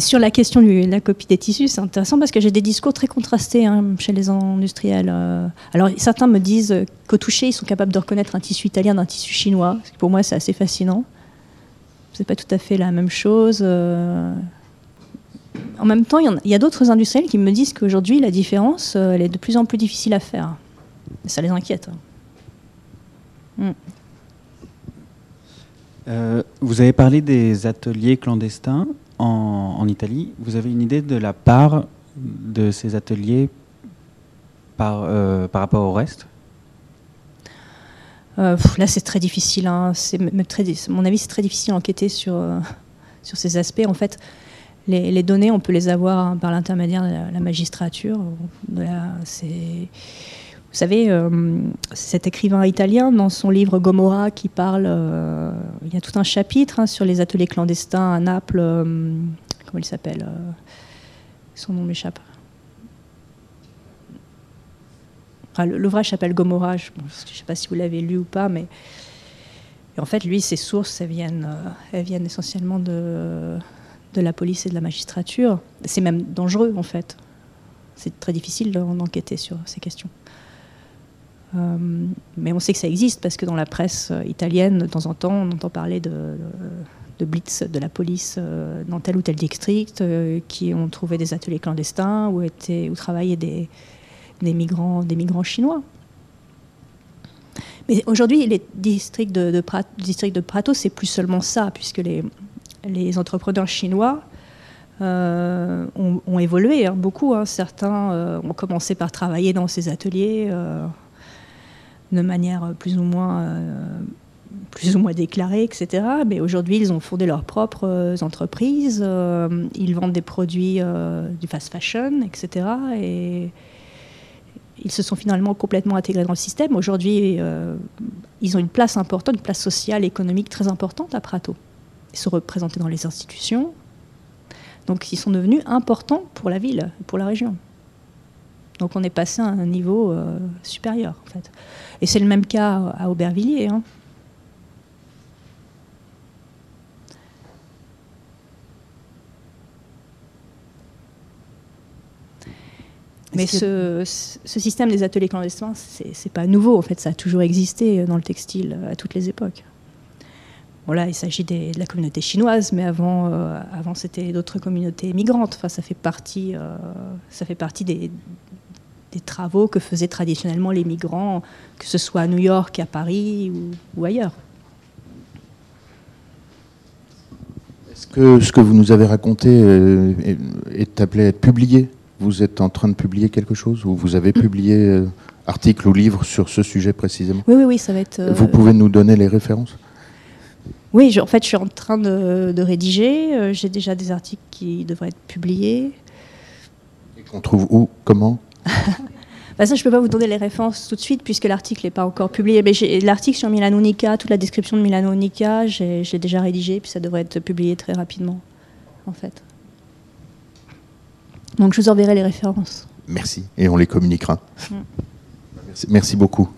Sur la question de la copie des tissus, c'est intéressant parce que j'ai des discours très contrastés hein, chez les industriels. Euh. Alors certains me disent qu'au toucher, ils sont capables de reconnaître un tissu italien d'un tissu chinois. Pour moi, c'est assez fascinant. C'est pas tout à fait la même chose en même temps, il y, a, d'autres industriels qui me disent qu'aujourd'hui, la différence, euh, elle est de plus en plus difficile à faire. ça les inquiète. Hmm. Euh, vous avez parlé des ateliers clandestins en, Italie. Vous avez une idée de la part de ces ateliers par, euh, par rapport au reste? Là, c'est très difficile. Hein. C'est, mon avis, c'est très difficile d'enquêter sur, sur ces aspects. En fait, les, données, on peut les avoir par l'intermédiaire de la, magistrature. vous savez, euh, cet écrivain italien, dans son livre Gomorra, qui parle, euh, il y a tout un chapitre hein, sur les ateliers clandestins à Naples. Euh, comment il s'appelle Son nom m'échappe. L'ouvrage s'appelle Gomorra, je ne sais pas si vous l'avez lu ou pas, mais en fait, lui, ses sources, elles elles viennent essentiellement de, de la police et de la magistrature. C'est même dangereux, en fait. C'est très difficile d'enquêter sur ces questions. Euh, mais on sait que ça existe parce que dans la presse euh, italienne, de temps en temps, on entend parler de, blitz de la police euh, dans tel ou tel district qui ont trouvé des ateliers clandestins où, étaient, où travaillaient des, migrants, des migrants chinois. Mais aujourd'hui, les districts de, de, district de Prato, c'est plus seulement ça, puisque les, les entrepreneurs chinois euh, ont, évolué hein, beaucoup. Hein. Certains euh, ont commencé par travailler dans ces ateliers. Euh, de manière plus ou moins plus ou moins déclarés, etc. Mais aujourd'hui, ils ont fondé leurs propres entreprises, ils vendent des produits du fast fashion, etc. Et ils se sont finalement complètement intégrés dans le système. Aujourd'hui, ils ont une place importante, une place sociale, économique très importante à Prato. Ils sont représentés dans les institutions. Donc, ils sont devenus importants pour la ville, pour la région. Donc, on est passé à un niveau supérieur, en fait. Et c'est le même cas à Aubervilliers. Hein. Mais ce, système des ateliers clandestins, c'est pas nouveau. En fait, ça a toujours existé dans le textile à toutes les époques. Bon, là, il s'agit de la communauté chinoise, mais avant, euh, avant c'était d'autres communautés migrantes. Enfin, ça fait partie, euh, ça fait partie des, des, travaux que faisaient traditionnellement les migrants, que ce soit à New York, à Paris ou, ailleurs. Est-ce que ce que vous nous avez raconté euh, est appelé à être publié? Vous êtes en train de publier quelque chose ou vous avez publié article ou livre sur ce sujet précisément? Oui, oui, oui, ça va être. Vous pouvez nous donner les références? Oui, en fait, je suis en train de, rédiger. Euh, j'ai déjà des articles qui devraient être publiés. Et qu'on trouve où Comment? Bah ça, je ne peux pas vous donner les références tout de suite puisque l'article n'est pas encore publié. Mais l'article sur Milanonica, toute la description de Milanonica, j'ai déjà rédigé, puis ça devrait être publié très rapidement, en fait. Donc je vous enverrai les références. Merci, et on les communiquera. Mm. merci beaucoup.